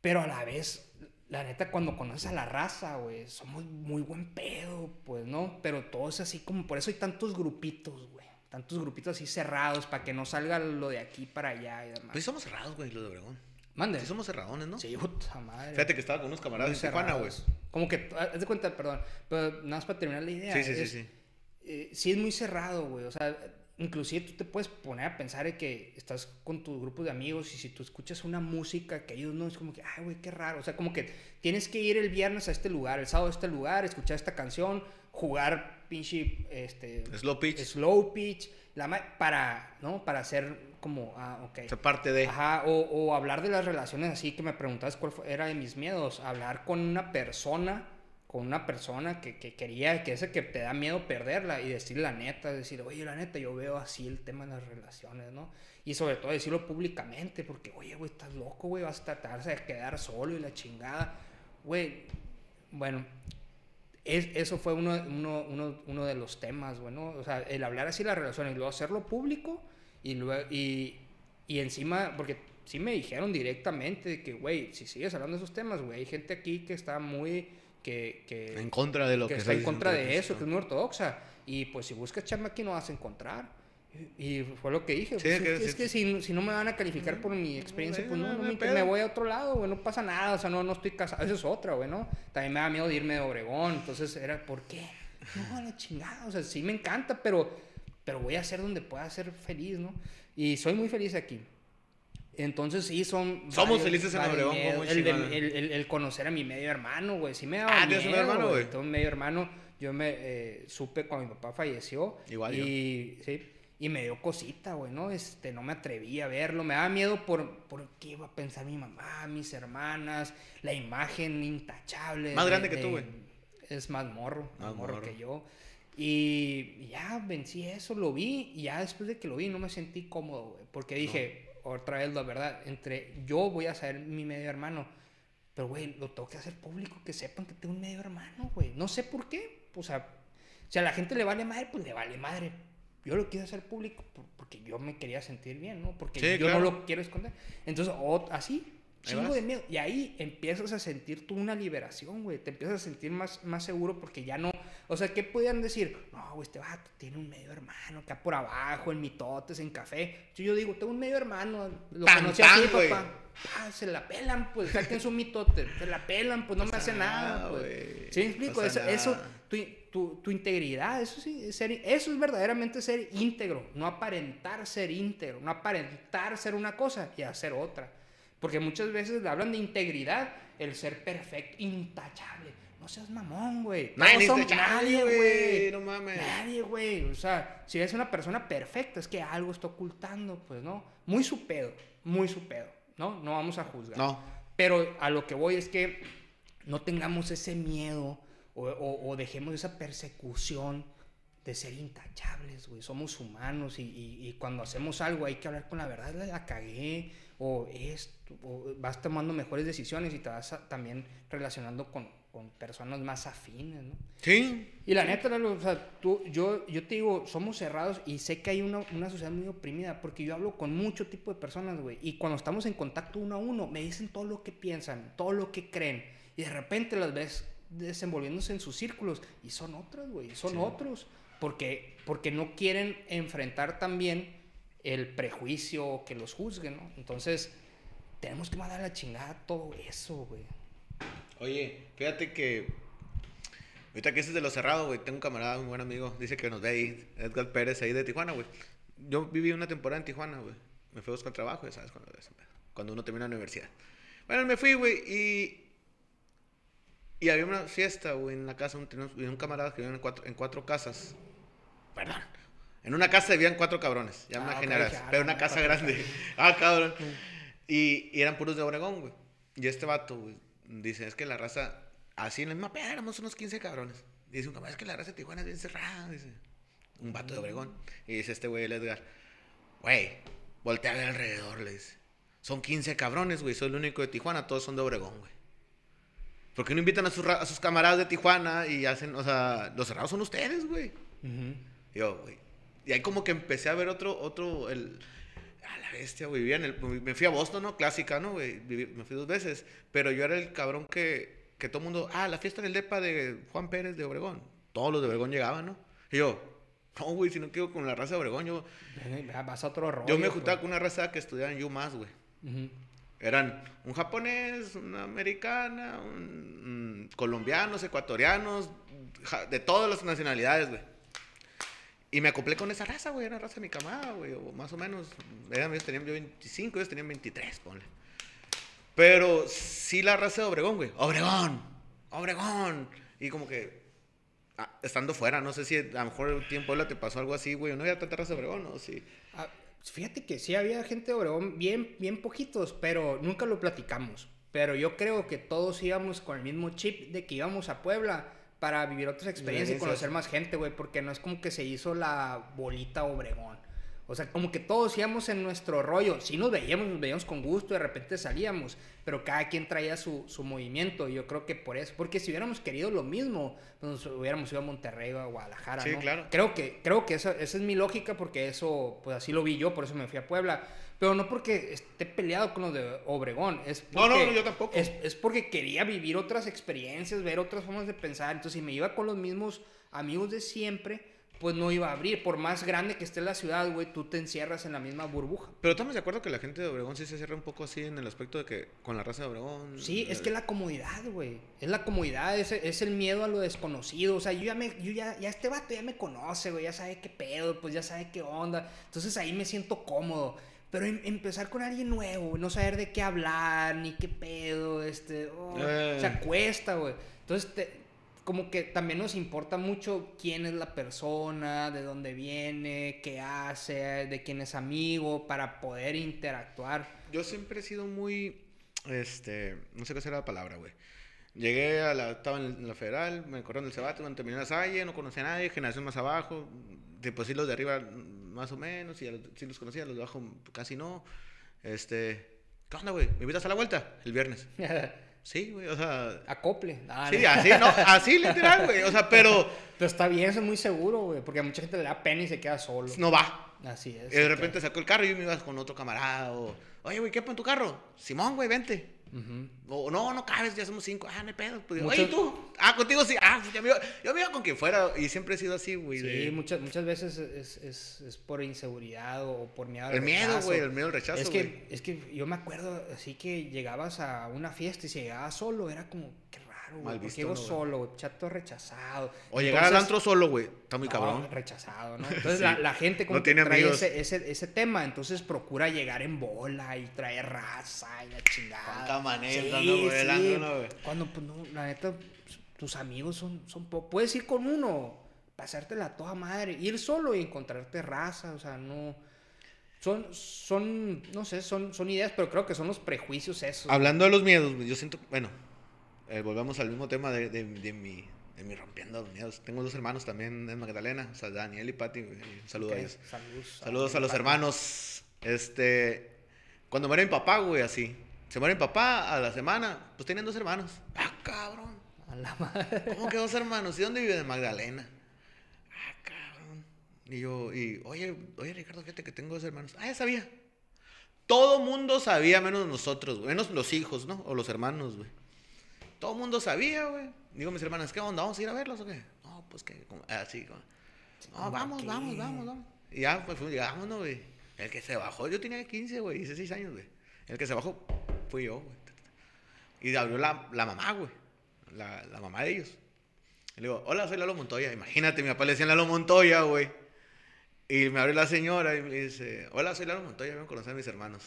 Pero a la vez, la neta, cuando conoces a la raza, güey, somos muy buen pedo, pues, ¿no? Pero todo es así como, por eso hay tantos grupitos, güey. Tantos grupitos así cerrados para que no salga lo de aquí para allá y demás. Pues sí somos cerrados, güey, los de Obregón. Mande. Sí somos cerradones, ¿no? Sí, puta madre. Fíjate que estaba con unos camaradas en Tijuana, güey. Como que, haz de cuenta, perdón, pero nada más para terminar la idea. Sí, sí, sí, sí. eh, sí es muy cerrado, güey. O sea, inclusive tú te puedes poner a pensar en que estás con tu grupo de amigos y si tú escuchas una música que ellos no, es como que, ay, güey, qué raro. O sea, como que tienes que ir el viernes a este lugar, el sábado a este lugar, escuchar esta canción, jugar pinche, este... Slow pitch. Slow pitch, la para, ¿no? Para hacer como, ah, ok. Esa parte de. Ajá, o, o hablar de las relaciones así que me preguntabas cuál fue- era de mis miedos. Hablar con una persona, con una persona que, que quería, que ese que te da miedo perderla y decir la neta, decir, oye, la neta, yo veo así el tema de las relaciones, ¿no? Y sobre todo decirlo públicamente, porque, oye, güey, estás loco, güey, vas a tratarse de quedar solo y la chingada. Güey, bueno, es, eso fue uno, uno, uno, uno de los temas, bueno, o sea, el hablar así las relaciones, luego hacerlo público y luego, y, y encima, porque sí me dijeron directamente que, güey, si sigues hablando de esos temas, güey, hay gente aquí que está muy, que, que En contra de lo que, que está en contra de eso, que es muy ortodoxa. Y pues si buscas charme aquí no vas a encontrar. Y fue lo que dije. Sí, pues, que- es, es que si, si no me van a calificar por mi experiencia, Sí, pues no, no, no no me, me voy a otro lado, güey, no pasa nada. O sea, no, no estoy casado. Esa es otra, güey, ¿no? También me da miedo de irme de Obregón. Entonces era, ¿por qué? No, la chingada. O sea, sí me encanta, pero, pero voy a hacer donde pueda ser feliz, ¿no? Y soy muy feliz aquí. Entonces sí, son... Somos felices en Obregón, el, el, el- el conocer a mi medio hermano, güey. Sí me daba Ah, ¿tienes un miedo, medio hermano, güey? Tengo un medio hermano. Yo me eh, supe cuando mi papá falleció. Igual yo. y, sí, y me dio cosita, güey, ¿no? Este, no me atreví a verlo. Me daba miedo por, por qué iba a pensar mi mamá, mis hermanas, la imagen intachable. Más de- grande que de- tú, güey. Es más morro, más, Más morro, morro. que yo. Y ya vencí eso, lo vi. Y ya después de que lo vi, no me sentí cómodo, güey. Porque dije, otra vez la verdad, entre yo voy a ser mi medio hermano. Pero, güey, lo tengo que hacer público, que sepan que tengo un medio hermano, güey. No sé por qué. O sea, si a la gente le vale madre, pues le vale madre. Yo lo quiero hacer público por- porque yo me quería sentir bien, ¿no? Porque Sí, yo claro. no lo quiero esconder. Entonces, o- así, chingo de miedo. Y ahí empiezas a sentir tú una liberación, güey. Te empiezas a sentir más, más seguro porque ya no... O sea, ¿qué podían decir? No, güey, este vato tiene un medio hermano acá por abajo, en mitotes, en café. Yo, yo digo, tengo un medio hermano. Lo Tan, conocí así, tan, güey. papá. Ah, se la pelan, pues, saquen su mitote. Se la pelan, pues no me hace nada, pues. güey. ¿Sí me explico? Eso, eso nada. tu, tu, tu integridad, eso sí, es ser, eso es verdaderamente ser íntegro, no aparentar ser íntegro, no aparentar ser una cosa y hacer otra. Porque muchas veces hablan de integridad, el ser perfecto, intachable. No seas mamón, güey. Es son- nadie, güey, güey. no mames. Nadie, güey. O sea, si eres una persona perfecta, es que algo está ocultando, pues, ¿no? Muy su pedo, muy su pedo, ¿no? No vamos a juzgar. No. Pero a lo que voy es que no tengamos ese miedo o, o- o dejemos esa persecución de ser intachables, güey. Somos humanos y, y- y cuando hacemos algo hay que hablar con la verdad, la, la cagué o esto, o vas tomando mejores decisiones y te vas a- también relacionando con, con personas más afines, ¿no? Sí. Y la neta, o sea, tú, yo, yo te digo, somos cerrados y sé que hay una, una sociedad muy oprimida porque yo hablo con mucho tipo de personas, güey. Y cuando estamos en contacto uno a uno, me dicen todo lo que piensan, todo lo que creen. Y de repente las ves desenvolviéndose en sus círculos y son otras, güey, son Sí. otros. Porque, porque no quieren enfrentar también el prejuicio que los juzguen, ¿no? Entonces, tenemos que mandar a la chingada todo eso, güey. Oye, fíjate que. Ahorita que dices de lo cerrado, güey. Tengo un camarada, un buen amigo. Dice que nos ve ahí. Edgar Pérez, ahí de Tijuana, güey. Yo viví una temporada en Tijuana, güey. Me fui a buscar trabajo, ya sabes cuando, cuando uno termina la universidad. Bueno, me fui, güey, y. Y había una fiesta, güey, en la casa. Un, un camarada que vivía en cuatro, en cuatro casas. Perdón. En una casa vivían cuatro cabrones. Ya me Ah, ok, imaginarás. pero una casa grande. ah, cabrón. Y, y eran puros de Obregón, güey. Y este vato, güey, dice, es que la raza, así en la misma peda éramos unos 15 cabrones. Dice un camarada, es que la raza de Tijuana es bien cerrada, dice. Un vato de Obregón. Y dice este güey, el Edgar, güey, voltea a ver alrededor, le dice. Son 15 cabrones, güey, soy el único de Tijuana, todos son de Obregón, güey. ¿Por qué no invitan a sus, ra- a sus camaradas de Tijuana y hacen, o sea, los cerrados son ustedes, güey? Yo, güey. Y ahí como que empecé a ver otro, otro, el... A la bestia, güey. Vivía en el... Me fui a Boston, ¿no? Clásica, ¿no, güey? Me fui dos veces. Pero yo era el cabrón que, que todo el mundo... Ah, la fiesta en el depa de Juan Pérez de Obregón. Todos los de Obregón llegaban, ¿no? Y yo... No, güey, si no quiero con la raza de Obregón. Yo, Vas a otro rollo. yo me pues. juntaba con una raza que estudiaba en UMass, güey. Eran un japonés, una americana, un, colombianos, ecuatorianos, ja- de todas las nacionalidades, güey. Y me acoplé con esa raza, güey. Era raza de mi camada, güey. O más o menos. Eran, ellos tenían yo 25, ellos tenían 23, ponle. Pero sí la raza de Obregón, güey. Obregón, Obregón. Y como que, ah, estando fuera, no sé si a lo mejor un tiempo te pasó algo así, güey. No había tanta raza de Obregón, ¿no? Sí. Ah, fíjate que sí había gente de Obregón, bien, bien poquitos, pero nunca lo platicamos. Pero yo creo que todos íbamos con el mismo chip de que íbamos a Puebla para vivir otras experiencias y conocer más gente, güey, porque no es como que se hizo la bolita Obregón. O sea, como que todos íbamos en nuestro rollo. Sí nos veíamos, nos veíamos con gusto, de repente salíamos, pero cada quien traía su, su movimiento. Y yo creo que por eso, porque si hubiéramos querido lo mismo, pues nos hubiéramos ido a Monterrey o a Guadalajara. Sí, ¿no? claro. Creo que, creo que esa, esa es mi lógica, porque eso, pues así lo vi yo, por eso me fui a Puebla. Pero no porque esté peleado con los de Obregón. Es No, no, porque- no, yo tampoco. Es, es porque quería vivir otras experiencias, ver otras formas de pensar. Entonces, si me iba con los mismos amigos de siempre, pues no iba a abrir. Por más grande que esté la ciudad, güey, tú te encierras en la misma burbuja. Pero estamos de acuerdo que la gente de Obregón sí se cierra un poco así en el aspecto de que con la raza de Obregón. Sí, es eh, que la comodidad, güey. Es la comodidad, es, es el miedo a lo desconocido. O sea, yo ya me, yo ya, ya este vato ya me conoce, güey, ya sabe qué pedo, pues ya sabe qué onda. Entonces ahí me siento cómodo. Pero em- empezar con alguien nuevo, no saber de qué hablar, ni qué pedo, este, oh, Eh. o sea, cuesta, güey. Entonces, te- como que también nos importa mucho quién es la persona, de dónde viene, qué hace, de quién es amigo, para poder interactuar. Yo siempre he sido muy. Este. No sé qué será la palabra, güey. Llegué a la. Estaba en la federal, me corrieron del Cebate, cuando terminé la Salle, no conocía a nadie, generación más abajo. Pues sí, los de arriba más o menos, y a los, sí los conocía, los de abajo casi no. Este. ¿Qué onda, güey? ¿Me invitas a la vuelta? El viernes. Sí, güey, o sea. Acople. Ah, Sí, así, no, así literal, güey. O sea, pero Pero está bien, eso es muy seguro, güey. Porque a mucha gente le da pena y se queda solo. no va. Así es. Y de repente sacó el carro y yo me iba con otro camarada. O, oye, güey, ¿qué en tu carro? Simón, güey, vente. Ujú. O no, no cabes, ya somos cinco. Ah, no hay pedo. Pues, Oye, ¿y tú? Ah, contigo sí. Ah, pues ya me iba, yo me iba con quien fuera. Y siempre he sido así, güey. Sí, de- muchas, muchas veces es, es, es por inseguridad o por miedo al el miedo, güey, el miedo al rechazo, Es que, es que yo me acuerdo así que llegabas a una fiesta y si llegabas solo, era como, qué raro, güey. Mal ¿Por visto, qué llego solo, güey? Chato rechazado. O llegar al antro solo, güey. Está muy No, cabrón. rechazado, ¿no? Entonces Sí. la, la gente como No que tiene trae ese, ese, ese tema, entonces procura llegar en bola y traer raza y la chingada. Con camaneta, Sí, ¿no, güey? sí. Cuando, pues, no, la neta, tus amigos son, son po- Puedes ir con uno, pasártela toda madre, ir solo y encontrarte raza, o sea, no... Son, son, no sé, son, son ideas, pero creo que son los prejuicios esos. Hablando de los miedos, yo siento, bueno, eh, volvamos al mismo tema de, de, de mi, de mi rompiendo miedos. Tengo dos hermanos también en Magdalena, o sea, Daniel y Pati, güey, un saludo Ok, a ellos. Saludos. Saludos a los hermanos. Este, cuando muere mi papá, güey, así. Se muere mi papá a la semana, pues tenían dos hermanos. Ah, cabrón. A la madre. ¿Cómo que dos hermanos? ¿Y dónde viven? En Magdalena. Ah, cabrón. Y yo, y, oye, oye, Ricardo, fíjate que tengo dos hermanos. Ah, ya sabía. Todo mundo sabía, menos nosotros, güey. Menos los hijos, ¿no? O los hermanos, güey. Todo mundo sabía, güey. Digo a mis hermanas, ¿qué onda? ¿Vamos a ir a verlos o qué? No, pues que, como- así, como, no, vamos, vamos, vamos, vamos. Y ya, pues ¿no, güey? El que se bajó, yo tenía 15, güey, 16 años, güey. El que se bajó fui yo, güey. Y abrió la, la mamá, güey. La, la mamá de ellos. Y le digo, hola, soy Lalo Montoya. Imagínate, mi papá le decía Lalo Montoya, güey. Y me abre la señora y me dice, hola, soy Lalo Montoya, vengo a conocer a mis hermanos.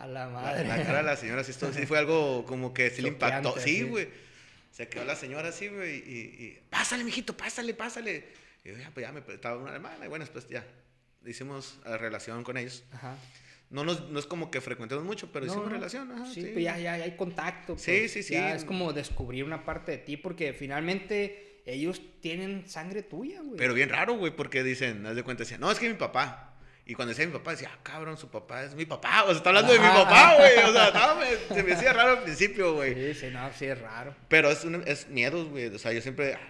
A la La, madre. la cara de la señora sí, esto, sí fue algo como que sí le impactó. Sí, sí. güey. Se quedó la señora así, güey, y, y, pásale, mijito, pásale, pásale. Y yo, ya, pues ya me estaba una hermana, y bueno, después ya hicimos eh, relación con ellos. Ajá. No, nos, no es como que frecuentemos mucho, pero No, hicimos no. relación. Ajá, sí, sí, pues ya, ya, ya hay contacto. Sí, pues, sí, sí. Ya es como descubrir una parte de ti porque finalmente ellos tienen sangre tuya, güey. Pero bien raro, güey, porque dicen, haz de cuenta, decían, no, es que mi papá. Y cuando decía mi papá, decía, ah, cabrón, su papá es mi papá. O sea, está hablando de mi papá, güey. O sea, no, me- se me hacía raro al principio, güey. Sí, sí, no, sí es raro. Pero es, un- es miedos, güey. O sea, yo siempre, ah,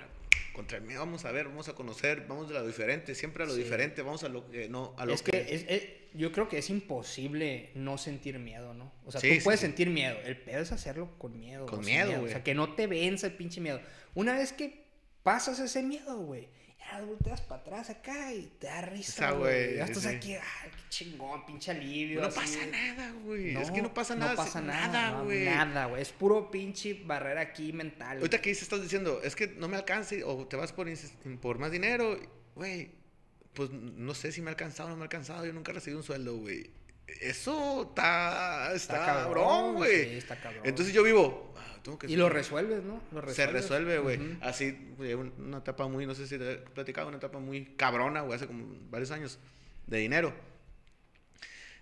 contra el miedo, vamos a ver, vamos a conocer, vamos de lo diferente, siempre a lo Sí. diferente, vamos a lo que no, a lo Es que es, es- yo creo que es imposible no sentir miedo, ¿no? O sea, Sí, tú sí, puedes sentir miedo. El pedo es hacerlo con miedo. Con o miedo, O güey. sea, que no te venza el pinche miedo. Una vez que pasas ese miedo, güey, ya volteas para atrás acá y te da risa, güey. Ya estás sí. aquí, ay, qué chingón, pinche alivio. No así. pasa nada, güey. es que no pasa nada. No pasa nada, no, güey. Nada, güey. Es puro pinche barrera aquí mental. Ahorita que dices, estás diciendo, es que no me alcance o te vas por, por más dinero, güey. Pues no sé si me ha alcanzado o no me ha alcanzado. Yo nunca he recibido un sueldo, güey. Eso está, está, cabrón, güey. Sí, está cabrón. Entonces yo vivo. ah, tengo que Y lo resuelves, ¿no? Lo Se resuelves. resuelve, güey. Ujú. Así, güey, un- una etapa muy, no sé si te he platicado, una etapa muy cabrona, güey, hace como varios años de dinero.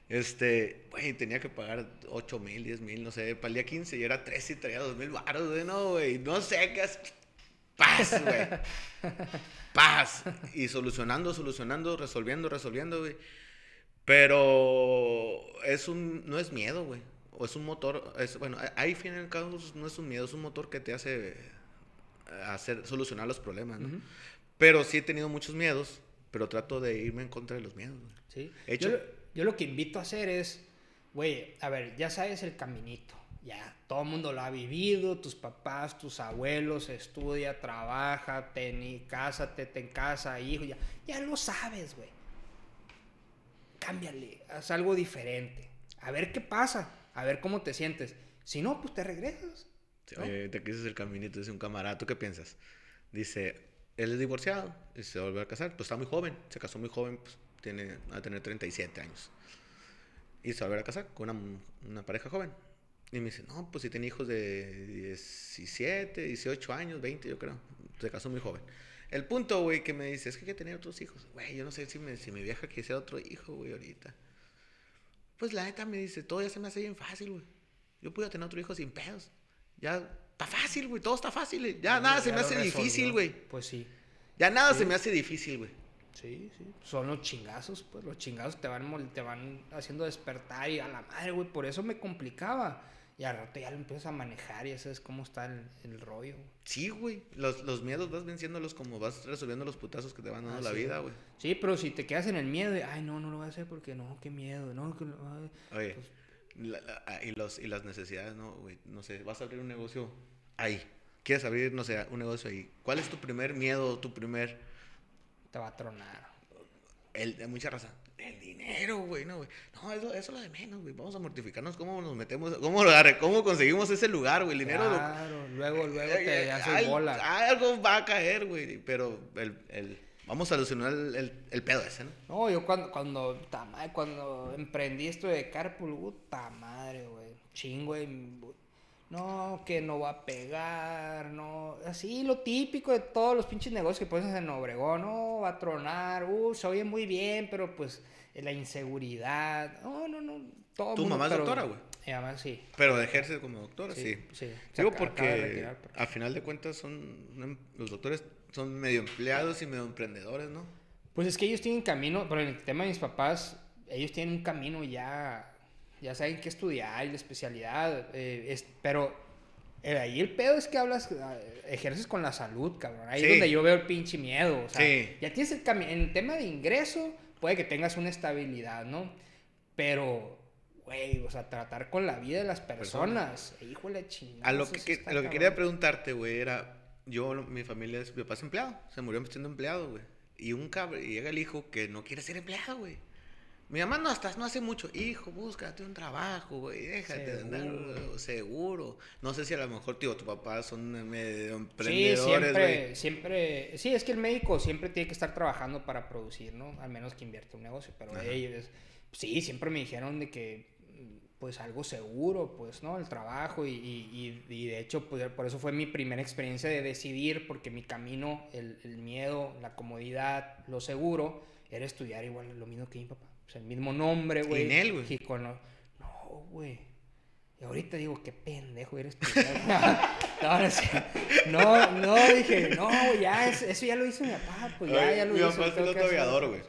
Este, güey, tenía que pagar 8 mil, 10 mil, no sé, para el día 15 y era 3 y traía 2 mil baros, güey, no, güey, no sé qué. Paz, güey. Paz. Y solucionando, solucionando, resolviendo, resolviendo, güey. Pero es un, no es miedo, güey. O es un motor, es, bueno, ahí fin al cabo no es un miedo, es un motor que te hace eh, hacer, solucionar los problemas, ¿no? Pero sí he tenido muchos miedos, pero trato de irme en contra de los miedos. Güey. Sí. Hecho, yo, yo lo que invito a hacer es, güey, a ver, ya sabes el caminito ya todo el mundo lo ha vivido, tus papás, tus abuelos, estudia, trabaja, ten, cásate, ten casa, hijo, ya, ya lo sabes, güey. Cámbiale, haz algo diferente. A ver qué pasa, a ver cómo te sientes. Si no, pues te regresas. Oye, te quises el caminito, dice un camarada, ¿tú qué piensas? Dice, él es divorciado y se volvió a casar, pues está muy joven, se casó muy joven, pues tiene, va a tener 37 años. Y se volver a casar con una, una pareja joven y me dice, no, pues si tiene hijos de 17, 18 años, 20, yo creo. Se casó muy joven. El punto, güey, que me dice, es que hay que tener otros hijos. Güey, yo no sé si, me, si mi vieja quisiera otro hijo, güey, ahorita. Pues la neta me dice, todo ya se me hace bien fácil, güey. Yo puedo tener otro hijo sin pedos. Ya está fácil, güey, todo está fácil. Ya, nada se me hace difícil, güey. Pues sí. Ya nada se me hace difícil, güey. Sí, sí. Son los chingazos, pues los chingazos te van, te van haciendo despertar y a la madre, güey. Por eso me complicaba. Y al rato ya lo empiezas a manejar y ya sabes cómo está el, rollo. Sí, güey. Los, los, miedos vas venciéndolos como vas resolviendo los putazos que te van dando la vida, güey. Sí, pero si te quedas en el miedo de, ay, no, no lo voy a hacer porque no, qué miedo, no, que, Oye, pues ah, y, los, y las necesidades, no, güey. No sé, vas a abrir un negocio ahí. ¿Quieres abrir, no sé, un negocio ahí? ¿Cuál es tu primer miedo, tu primer... Te va a tronar. El, de mucha raza el dinero, güey, no, güey. No, eso, eso es lo de menos, güey. Vamos a mortificarnos cómo nos metemos, cómo, cómo conseguimos ese lugar, güey. El dinero. Claro, luego, luego te haces bola. Algo va a caer, güey. Pero el, el, vamos a solucionar el, el, pedo ese, ¿no? No, yo cuando, cuando, cuando emprendí esto de Carpool, puta madre, güey. Chingo, güey no, que no va a pegar, no, así lo típico de todos los pinches negocios que puedes hacer en Obregón, no, va a tronar, uh, se oye muy bien, pero pues la inseguridad, no, no, no, todo ¿Tu mamá es doctora, güey? Mi mamá sí. Pero ejerce como doctora, sí. Sí. Digo porque a final de cuentas son, los doctores son medio empleados y medio emprendedores, ¿no? Pues es que ellos tienen camino, pero en el tema de mis papás, ellos tienen un camino ya ya saben qué estudiar y la especialidad, eh, es, pero eh, ahí el pedo es que hablas, ah, ejerces con la salud, cabrón. Ahí es donde yo veo el pinche miedo. O sea, ya tienes el camino. En el tema de ingreso, puede que tengas una estabilidad, ¿no? Pero, güey, o sea, tratar con la vida de las personas. Híjole, chingada. A lo que, lo que quería preguntarte, güey, era. Yo, mi familia, mi papá es empleado. Se murió siendo empleado, güey. Y un cabrón, y llega el hijo que no quiere ser empleado, güey. Mi mamá no hasta no hace mucho, hijo, búscate un trabajo, güey, déjate de andar seguro. No sé si a lo mejor, tío, tu papá son medio emprendedores, Sí, siempre, siempre, sí, es que el médico siempre tiene que estar trabajando para producir, ¿no? Al menos que invierte un negocio, pero ellos, sí, siempre me dijeron de que, pues, algo seguro, pues, ¿no? El trabajo y, y, y, de hecho, pues, por eso fue mi primera experiencia de decidir, porque mi camino, el, el miedo, la comodidad, lo seguro, era estudiar igual lo mismo que mi papá el mismo nombre, güey. él, güey. No, güey. Y ahorita digo, qué pendejo eres tú. no, no, dije, no, ya, eso ya lo hizo mi papá, pues ya, ya lo hizo. Mi papá es piloto aviador, güey.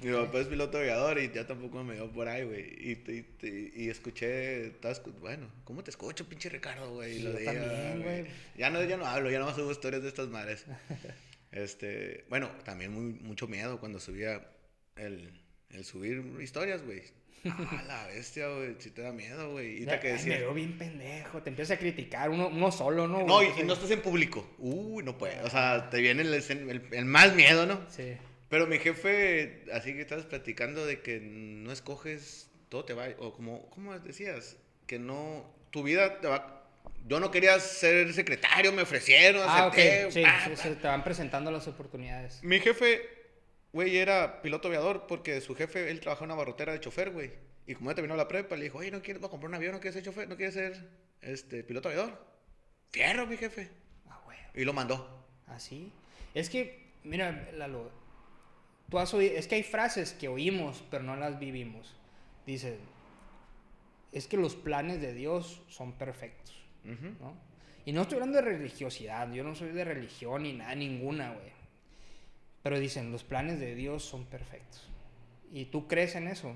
Mi papá es piloto aviador y ya tampoco me dio por ahí, güey. Y, y, escuché, bueno, ¿cómo te escucho, pinche Ricardo, güey? lo también, güey. Ya no, ya no hablo, ya no subo historias de estas madres. este, bueno, también muy, mucho miedo cuando subía el, el subir historias, güey. Ah, la bestia, güey. Si te da miedo, güey. Y te que decir... Me veo bien pendejo. Te empieza a criticar uno, uno solo, ¿no? No, y, no estás en público. Uy, no puede. O sea, te viene el, el, el, más miedo, ¿no? Sí. Pero mi jefe, así que estabas platicando de que no escoges, todo te va. O como, ¿cómo decías? Que no. Tu vida te va. Yo no quería ser secretario, me ofrecieron, ah, acepté. Sí, sí, te van presentando las oportunidades. Mi jefe güey, era piloto aviador porque su jefe, él trabajaba en una barrotera de chofer, güey. Y como ya terminó la prepa, le dijo, oye, ¿no quieres, comprar un avión? ¿No quieres ser chofer? ¿No quieres ser este, piloto aviador? Fierro, mi jefe. Ah, güey. Y lo mandó. ¿Ah, sí? Es que, mira, Lalo, tú has oído, es que hay frases que oímos, pero no las vivimos. Dice, es que los planes de Dios son perfectos, ¿no? Y no estoy hablando de religiosidad, yo no soy de religión ni nada, ninguna, güey. Pero dicen, los planes de Dios son perfectos. ¿Y tú crees en eso?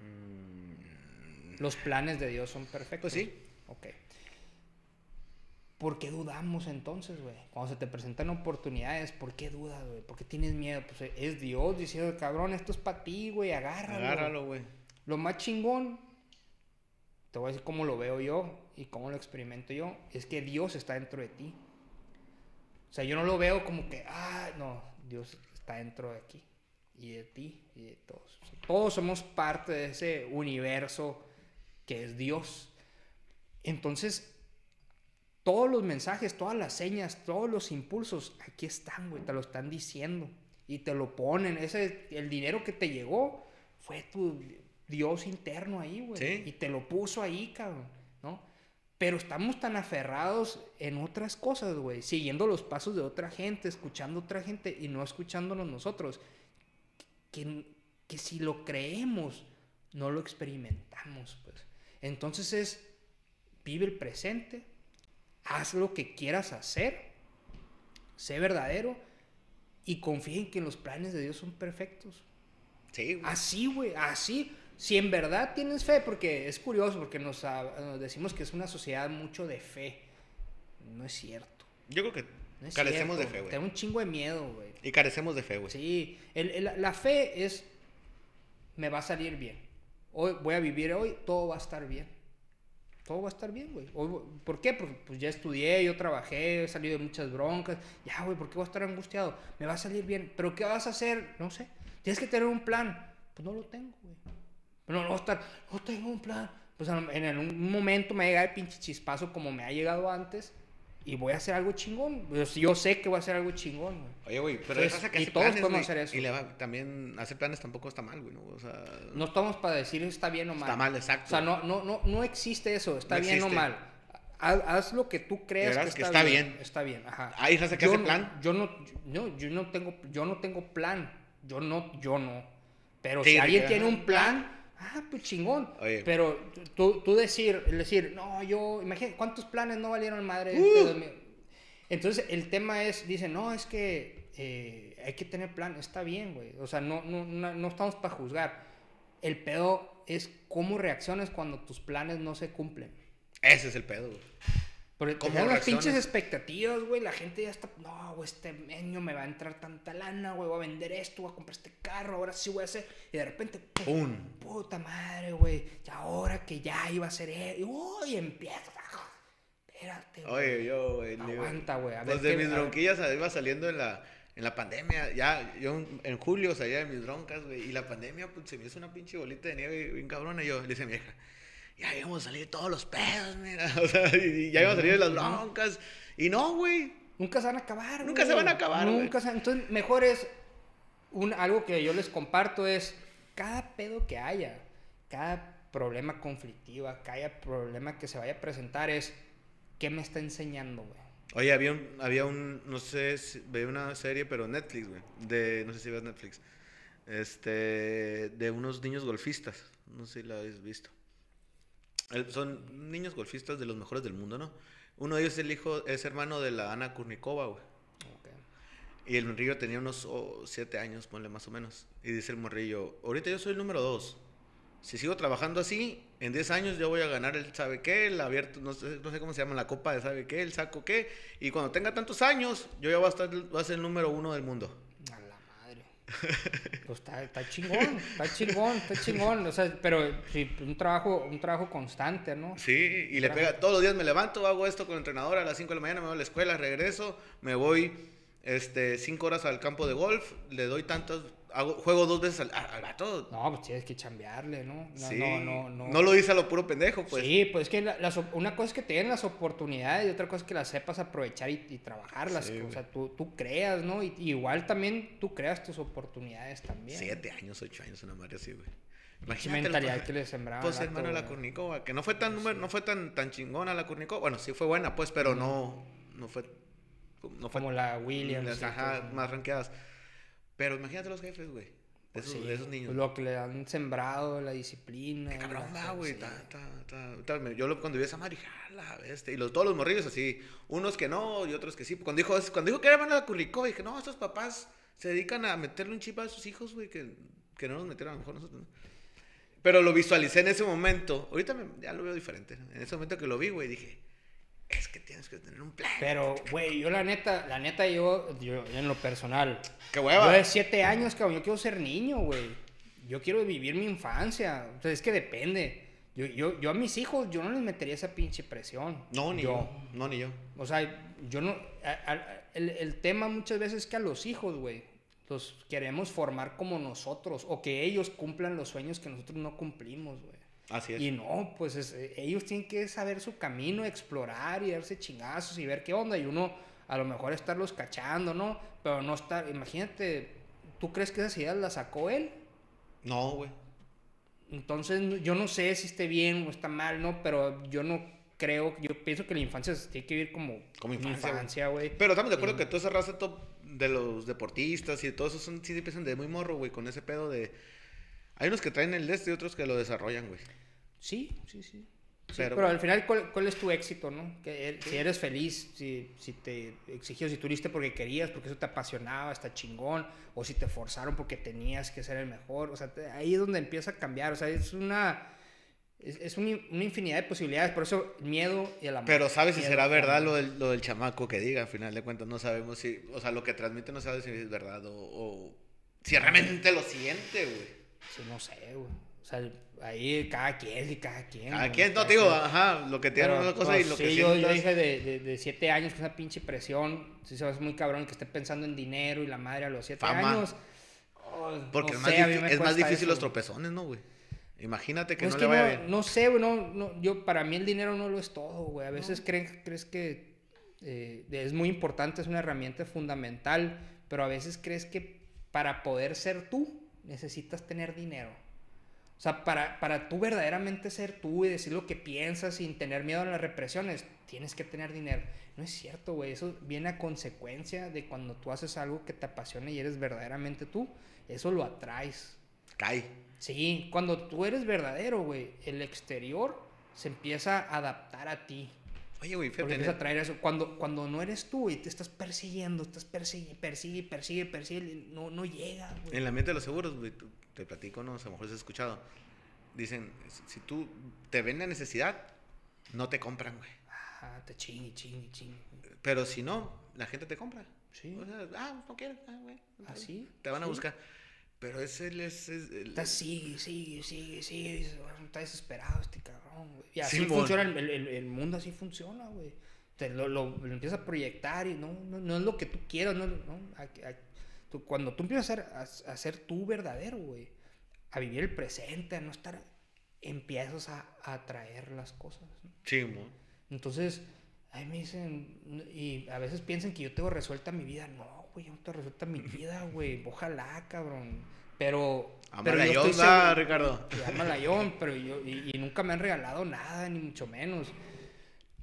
Mm, Los planes de Dios son perfectos. Pues sí. Ok. ¿Por qué dudamos entonces, güey? Cuando se te presentan oportunidades, ¿por qué dudas, güey? ¿Por qué tienes miedo? Pues es Dios diciendo, cabrón, esto es para ti, güey, agárralo. agárralo, güey. Lo más chingón, te voy a decir cómo lo veo yo y cómo lo experimento yo, es que Dios está dentro de ti. O sea, yo no lo veo como que, ah, no, Dios está dentro de aquí y de ti y de todos. O sea, todos somos parte de ese universo que es Dios. Entonces, todos los mensajes, todas las señas, todos los impulsos, aquí están, güey, te lo están diciendo y te lo ponen. Ese, el dinero que te llegó fue tu Dios interno ahí, güey. Sí. Y te lo puso ahí, cabrón. Pero estamos tan aferrados en otras cosas, güey, siguiendo los pasos de otra gente, escuchando a otra gente y no escuchándonos nosotros, que, que si lo creemos, no lo experimentamos, pues. Entonces es, vive el presente, haz lo que quieras hacer, sé verdadero y confía en que los planes de Dios son perfectos. Sí, güey. Así, güey, así. Si en verdad tienes fe, porque es curioso, porque nos, nos decimos que es una sociedad mucho de fe. No es cierto. Yo creo que No carecemos cierto. de fe, Tengo güey. un chingo de miedo, güey. Y carecemos de fe, güey. Sí, el- el- la fe es, me va a salir bien. Hoy voy a vivir hoy, todo va a estar bien. Todo va a estar bien, güey. ¿Por qué? Porque pues ya estudié, yo trabajé, he salido de muchas broncas. Ya, güey, ¿por qué voy a estar angustiado? Me va a salir bien. ¿Pero qué vas a hacer? No sé. Tienes que tener un plan. Pues no lo tengo, güey. Pero no estar, no tengo un plan. Pues en algún momento me va a llegar el pinche chispazo como me ha llegado antes y voy a hacer algo chingón. Pues, yo sé que voy a hacer algo chingón, güey. Oye, güey, pero Entonces, raza que y todos planes, podemos hacer eso. Y le va, también hacer planes tampoco está mal, güey, ¿no? O sea, No estamos para decir está bien o mal. Está mal, exacto. O sea, no, no, no, no existe eso, está No bien existe. o mal. Haz, haz lo que tú creas que que está bien, bien. Está bien, ajá. Hay raza que Yo hace no- plan. Yo no, yo, yo no tengo, yo no tengo plan. Yo no, yo no. Pero Sí, si alguien tiene un plan, ah, pues chingón. Oye. Pero tú, tú decir, decir, no, yo, imagínate, ¿cuántos planes no valieron madre? Uh. 2000? Entonces, el tema es, dice, no, es que eh, hay que tener plan, está bien, güey. O sea, no, no, no, no estamos para juzgar. El pedo es cómo reaccionas cuando tus planes no se cumplen. ese es el pedo, güey. Porque ¿Cómo tenemos las pinches expectativas, güey. La gente ya está, no, güey, este año me va a entrar tanta lana, güey. Voy a vender esto, voy a comprar este carro, ahora sí voy a hacer. Y de repente, ¡pum! Puta madre, güey. Y ahora que ya iba a ser él. Uy, empieza. Espérate, güey. Oye, yo, güey. Aguanta, güey. A ver Pues de qué- mis a bronquillas iba saliendo en la, en la pandemia. Ya, yo en julio salía de mis broncas, güey. Y la pandemia, pues se me hizo una pinche bolita de nieve bien cabrona. Y yo le dije a mi vieja, ya íbamos a salir todos los pedos, mira. O sea, y ya iba a salir de las broncas. Y no, güey. Nunca se van a acabar, Nunca güey. se van a acabar, güey. Nunca se Entonces, mejor es. Un, algo que yo les comparto es. Cada pedo que haya, cada problema conflictivo, cada problema que se vaya a presentar es. ¿Qué me está enseñando, güey? Oye, había un, había un, no sé, si, veía una serie, pero Netflix, güey. De, no sé si ves Netflix. Este, de unos niños golfistas. No sé si la habéis visto. El- son niños golfistas de los mejores del mundo, ¿no? Uno de ellos es el hijo, es hermano de la Ana Kurnikova, güey. Y el morrillo tenía unos oh, siete años, ponle más o menos. Y dice el morrillo, ahorita yo soy el número dos. Si sigo trabajando así, en 10 años yo voy a ganar el sabe qué, el abierto, no sé, no sé cómo se llama, la copa de sabe qué, el saco qué. Y cuando tenga tantos años, yo ya voy a, estar, voy a ser el número uno del mundo. La. Pues está, está chingón, está chingón, está chingón. O sea, pero sí, un trabajo, un trabajo constante, ¿no? Sí, y le pega, todos los días me levanto, hago esto con el entrenador, a las 5 de la mañana me voy a la escuela, regreso, me voy este, 5 horas al campo de golf, le doy tantos, hago, juego dos veces al, al vato. No, pues tienes que chambearle, ¿no? No, sí, no, no, no. no lo dice a lo puro pendejo, pues. Sí, pues es que la- una cosa es que te den las oportunidades y otra cosa es que las sepas aprovechar y, y trabajarlas. Sí, o sea, tú, tú creas, ¿no? Y, igual también tú creas tus oportunidades también. Siete años, ocho años, una madre así, güey. El- mentalidad que le sembraba. Pues hermano la güey. Kurnikova, que no fue tan número, no fue tan, tan chingona la Kurnikova. Bueno, sí fue buena, pues, pero no, no fue, no fue Como la Williams. las ajá, más ranqueadas. Pero imagínate los jefes, güey, de, esos, sí, de esos niños. lo que le han sembrado, la disciplina. Qué cabrón va, güey. Yo lo- cuando vi esa madre, dije, "Ah, bestia". Y los, todos los morrillos así, unos que no y otros que sí. Cuando dijo, cuando dijo que era la Kurnikova, dije, no, estos papás se dedican a meterle un chip a sus hijos, güey, que, que no nos metieron a lo mejor nosotros. ¿no?". Pero lo visualicé en ese momento. Ahorita me- ya lo veo diferente. En ese momento que lo vi, güey, dije, es que tienes que tener un plan. Pero, güey, yo la neta, la neta, yo, yo en lo personal. ¡Qué hueva! Yo de siete años, cabrón, yo quiero ser niño, güey. Yo quiero vivir mi infancia. O sea, es que depende. Yo, yo, yo a mis hijos, yo no les metería esa pinche presión. No, ni yo. No, ni yo. O sea, yo no. a- a- el, el tema muchas veces es que a los hijos, güey, los queremos formar como nosotros. O que ellos cumplan los sueños que nosotros no cumplimos, güey. Así es. Y no, pues es- eh, ellos tienen que saber su camino, explorar y darse chingazos y ver qué onda. Y uno a lo mejor estarlos cachando, ¿no? Pero no estar. Imagínate, ¿tú crees que esas ideas las sacó él? No, güey. Entonces, yo no sé si esté bien o está mal, ¿no? Pero yo no creo, yo pienso que la infancia se tiene que vivir como, Como infancia, güey. Pero estamos de acuerdo que toda esa raza top de los deportistas y todos esos son, sí empiezan de muy morro, güey, con ese pedo de... Hay unos que traen el de este y otros que lo desarrollan, güey. Sí, sí, sí. Sí, Pero- pero, al final, ¿cuál, cuál es tu éxito, no? Que er- si eres feliz, si, si te exigió, si tuviste porque querías, porque eso te apasionaba, está chingón, o si te forzaron porque tenías que ser el mejor, o sea, te- ahí es donde empieza a cambiar, o sea, es una, es, es un- una infinidad de posibilidades, por eso miedo y el amor. Pero sabes si será verdad amor. lo del, lo del chamaco que diga, al final de cuentas no sabemos si... O sea, lo que transmite no sabes si es verdad o... o si realmente lo siente, güey. Sí, no sé, güey. O sea, ahí cada quien y cada quien. Cada güey, quien, no te digo, ajá, lo que tiene Pero, una cosa y pues, lo sí, que yo, yo dije de, de, de siete años que esa pinche presión, sí se va a hacer muy cabrón que esté pensando en dinero y la madre a los siete Fama. años. Oh, Porque no es más, sé, es difícil eso, los tropezones, ¿no, güey? Imagínate que Pues no es le que vaya no, bien. no sé, güey, no, no, yo para mí el dinero no lo es todo, güey. A veces creen, crees que eh, es muy importante, es una herramienta fundamental, pero a veces crees que para poder ser tú necesitas tener dinero. O sea, para, para tú verdaderamente ser tú y decir lo que piensas sin tener miedo a las represiones, tienes que tener dinero. No es cierto, güey. Eso viene a consecuencia de cuando tú haces algo que te apasiona y eres verdaderamente tú. Eso lo atraes. Cae. Sí, cuando tú eres verdadero, güey, el exterior se empieza a adaptar a ti. Oye, güey, fíjate. a traer eso. Cuando, cuando no eres tú y te estás persiguiendo, estás persigue, persigue, persigue, persigue, no, no llega, güey. En el ambiente de los seguros, güey, te platico, no, a lo mejor has escuchado. Dicen, si tú te ven la necesidad, no te compran, güey. Ajá, te chingue, chingue, chingue. Pero si no, la gente te compra. Sí. O sea, ah, no quieres, ah, güey. Así. Te van a sí. buscar. Pero ese es, es- el- Estás sigue, sigue, sigue, sigue. dices, "Bueno, Está desesperado este cabrón, güey. Y así Simón. funciona el, el- mundo, así funciona, güey. Te lo, lo, lo empiezas a proyectar y no, no, no es lo que tú quieras, no, no. A- a- tú- cuando tú empiezas a ser, a, a ser tú verdadero, güey, a vivir el presente, a no estar, empiezas a, atraer las cosas. ¿no? Sí. Entonces, a mí me dicen, y a veces piensan que yo tengo resuelta mi vida. No, güey, yo no tengo resuelta mi vida, güey. Ojalá, cabrón. Pero. pero Amala yo yo, estoy seguro- Ricardo. yo, pero yo, y, y nunca me han regalado nada, ni mucho menos.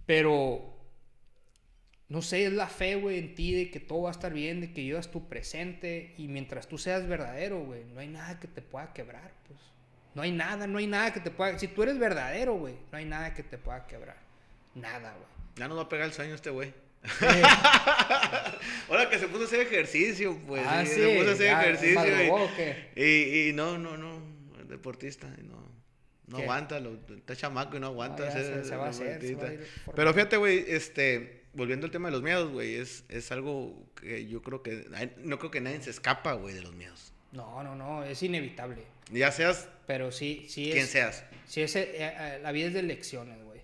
Pero. No sé, es la fe, güey, en ti de que todo va a estar bien, de que vivas tu presente. Y mientras tú seas verdadero, güey, no hay nada que te pueda quebrar, pues. No hay nada, no hay nada que te pueda. Si tú eres verdadero, güey, no hay nada que te pueda quebrar. Nada, güey. Ya nos va a pegar el sueño este güey. Ahora que se puso a hacer ejercicio, pues. ah, sí, sí. Se puso a hacer ejercicio. y-. Y, y no, no, no, es deportista, no, no ¿Qué? aguanta, lo, está chamaco y no aguanta. Hacer se- se va a hacer, se va a deportista. ir formando. Pero fíjate, güey, este, volviendo al tema de los miedos, güey, es, es algo que yo creo que, no creo que nadie se escapa, güey, de los miedos. No, no, no, es inevitable. Ya seas Pero sí, sí quien es. seas. Sí, es, eh, eh, la vida es de lecciones, güey.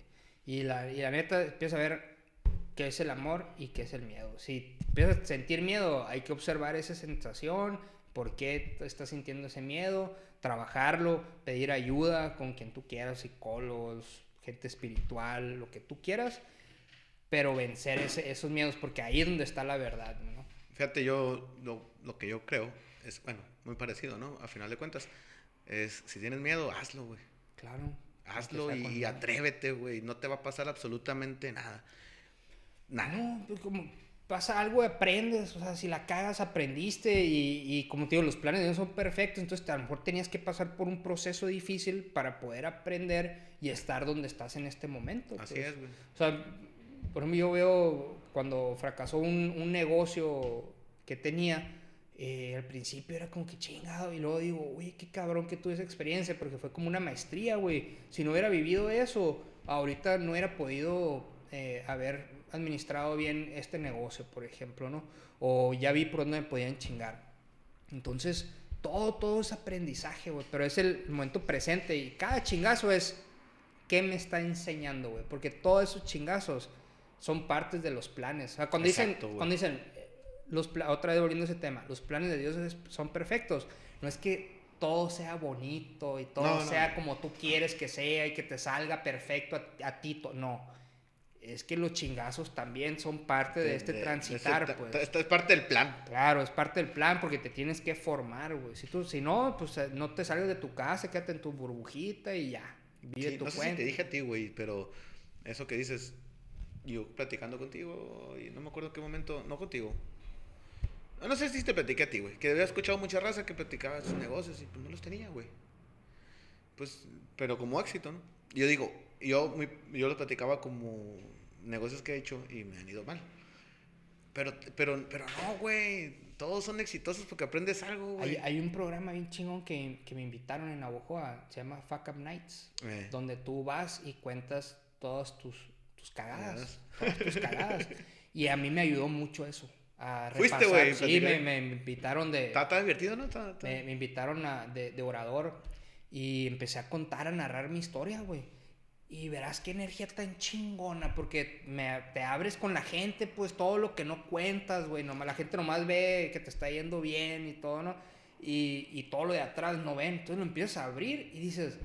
Y la, y la neta, empieza a ver qué es el amor y qué es el miedo. Si empiezas a sentir miedo, hay que observar esa sensación, por qué estás sintiendo ese miedo, trabajarlo, pedir ayuda con quien tú quieras, psicólogos, gente espiritual, lo que tú quieras, pero vencer ese- esos miedos, porque ahí es donde está la verdad, ¿no? Fíjate, yo, lo, lo que yo creo es, bueno, muy parecido, ¿no? A final de cuentas, es, si tienes miedo, hazlo, güey. Claro. Hazlo y, con- atrévete, güey. No te va a pasar absolutamente nada. Nada. No, pues como pasa algo, aprendes. O sea, si la cagas, aprendiste. Y, y como te digo, los planes Dios son perfectos. Entonces, a lo mejor tenías que pasar por un proceso difícil para poder aprender y estar donde estás en este momento. Así pues. es, güey. O sea, por ejemplo, yo veo cuando fracasó un, un negocio que tenía, eh, al principio era como que chingado y luego digo, uy, qué cabrón que tuve esa experiencia porque fue como una maestría, güey. Si no hubiera vivido eso, ahorita no hubiera podido eh, haber administrado bien este negocio, por ejemplo, ¿no? O ya vi por dónde me podían chingar. Entonces, todo, todo es aprendizaje, güey, pero es el momento presente y cada chingazo es qué me está enseñando, güey, porque todos esos chingazos son partes de los planes. O sea, cuando dicen, cuando dicen los otra vez volviendo a ese tema, los planes de Dios son perfectos. No es que todo sea bonito y todo sea como tú quieres que sea y que te salga perfecto a, ti. No. Es que los chingazos también son parte de, este transitar, pues. Esto es parte del plan. Claro, es parte del plan porque te tienes que formar, güey. Si, tú, si no, pues eh, no te salgas de tu casa, quédate en tu burbujita y ya. Vive tu no sé si te dije a ti, güey, pero eso que dices, yo platicando contigo, y no me acuerdo qué momento, no contigo, no sé si te platiqué a ti, güey. Que había escuchado mucha raza que platicaba sus negocios y pues no los tenía, güey. Pues, pero como éxito, ¿no? Yo digo, yo, yo los platicaba como negocios que he hecho y me han ido mal. Pero, pero, pero no, güey. Todos son exitosos porque aprendes algo, güey. Hay, hay, un programa bien chingón que, que, me invitaron en Navojoa. Se llama Fuck Up Nights. Eh. Donde tú vas y cuentas todas tus, tus cagadas. Todas tus cagadas. y a mí me ayudó mucho eso a Fuiste, güey. Sí, me, me, invitaron de... ¿Está, divertido, no? Me, me, invitaron a, de, de, orador y empecé a contar, a narrar mi historia, güey. Y verás qué energía tan chingona, porque me, te abres con la gente, pues todo lo que no cuentas, güey. La gente nomás ve que te está yendo bien y todo, ¿no? Y, y todo lo de atrás no ven. Entonces lo empiezas a abrir y dices,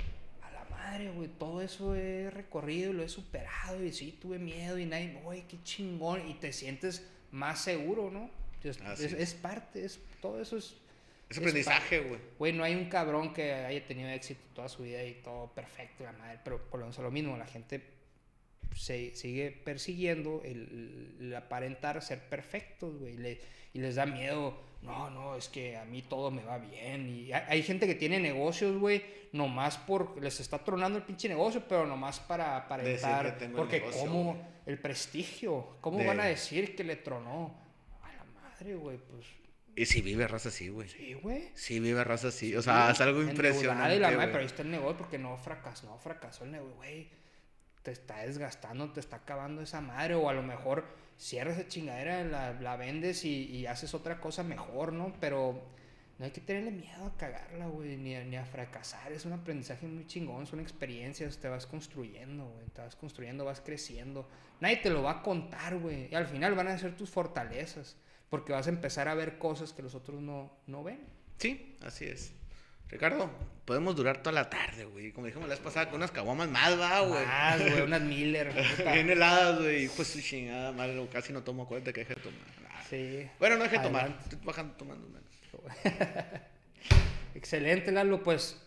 a la madre, güey, todo eso he recorrido, lo he superado y sí, tuve miedo y nadie, güey, qué chingón. Y te sientes más seguro, ¿no? Es, parte, es, todo eso es... Es aprendizaje, güey. Güey, no hay un cabrón que haya tenido éxito toda su vida y todo perfecto, la madre, pero por lo menos lo mismo, la gente se sigue persiguiendo el, aparentar ser perfectos, güey, y les da miedo, no, no, es que a mí todo me va bien, y hay, gente que tiene negocios, güey, nomás por, les está tronando el pinche negocio, pero nomás para aparentar, porque como el prestigio. ¿Cómo van a decir que le tronó? A la madre, güey, pues. Y si vive raza así, güey. Sí, güey. Sí vive raza así. O sea, es algo impresionante. La madre, pero ahí está el negocio porque no fracasó, no fracasó el negocio, güey. Te está desgastando, te está acabando esa madre. O a lo mejor cierras esa chingadera, la, la vendes y, y, haces otra cosa mejor, ¿no? Pero no hay que tenerle miedo a cagarla, güey, ni, ni, a fracasar. Es un aprendizaje muy chingón, son experiencias, te vas construyendo, güey. Te vas construyendo, vas creciendo. Nadie te lo va a contar, güey. Y al final van a ser tus fortalezas, porque vas a empezar a ver cosas que los otros no, no ven. Sí, así es. Ricardo, podemos durar toda la tarde, güey. Como dijimos la vez pasada, con unas caguamas más, va, güey. Más, güey, unas Miller. Bien heladas, güey. Pues chingada, madre, casi no tomo, acuérdate que dejé de tomar. Sí. Bueno, no dejé de tomar, estoy bajando tomando menos. Excelente, Lalo, pues.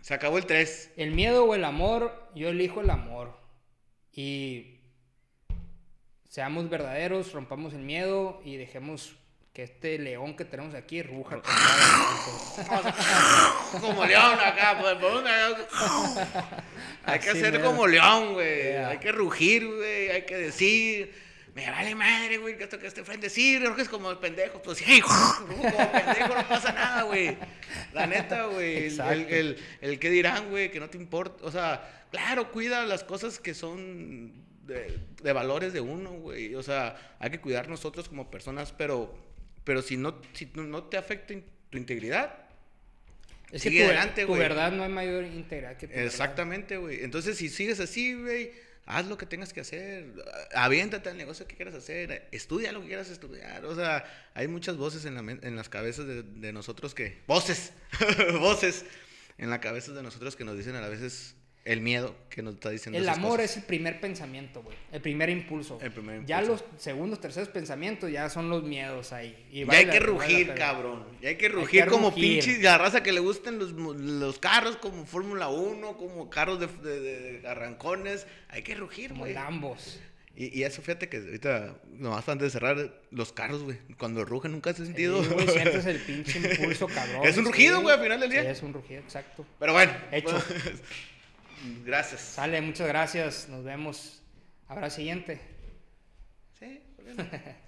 Se acabó el 3. El miedo o el amor, yo elijo el amor. Y seamos verdaderos, rompamos el miedo y dejemos que este león que tenemos aquí ruja. como león acá, pues, Hay que hacer como león, güey. Hay que rugir, güey. Hay que decir me vale madre, güey, que esto que esté frente. Sí, es como el pendejo. Pues sí, como pendejo, no pasa nada, güey. La neta, güey. El, el, que dirán, güey, que no te importa. O sea, claro, cuida las cosas que son de, de valores de uno, güey. O sea, hay que cuidar nosotros como personas, pero, pero si, no, si no te afecta tu integridad, es que tu, adelante. Tu verdad no hay mayor integridad que tu Exactamente, güey. Entonces, si sigues así, güey haz lo que tengas que hacer, aviéntate al negocio que quieras hacer, estudia lo que quieras estudiar. O sea, hay muchas voces en, la, en las cabezas de, nosotros que... Voces, voces en la cabeza de nosotros que nos dicen a veces el miedo que nos está diciendo. El amor es el primer pensamiento, güey. El primer impulso. El primer impulso. Ya los segundos, terceros pensamientos ya son los miedos ahí. Y ya hay que rugir, cabrón. Ya hay que rugir como pinches. La raza que le gusten los, los carros como Fórmula 1, como carros de, de, arrancones. Hay que rugir, güey. Como ambos. Y, y, eso, fíjate que ahorita, nomás antes de cerrar, los carros, güey, cuando rugen nunca has sentido. Sí, güey, sientes el pinche impulso, cabrón. Es un rugido, güey, al final del día. Sí, es un rugido, exacto. Pero bueno. Hecho. Gracias. Sale, muchas gracias. Nos vemos. Habrá siguiente. Sí,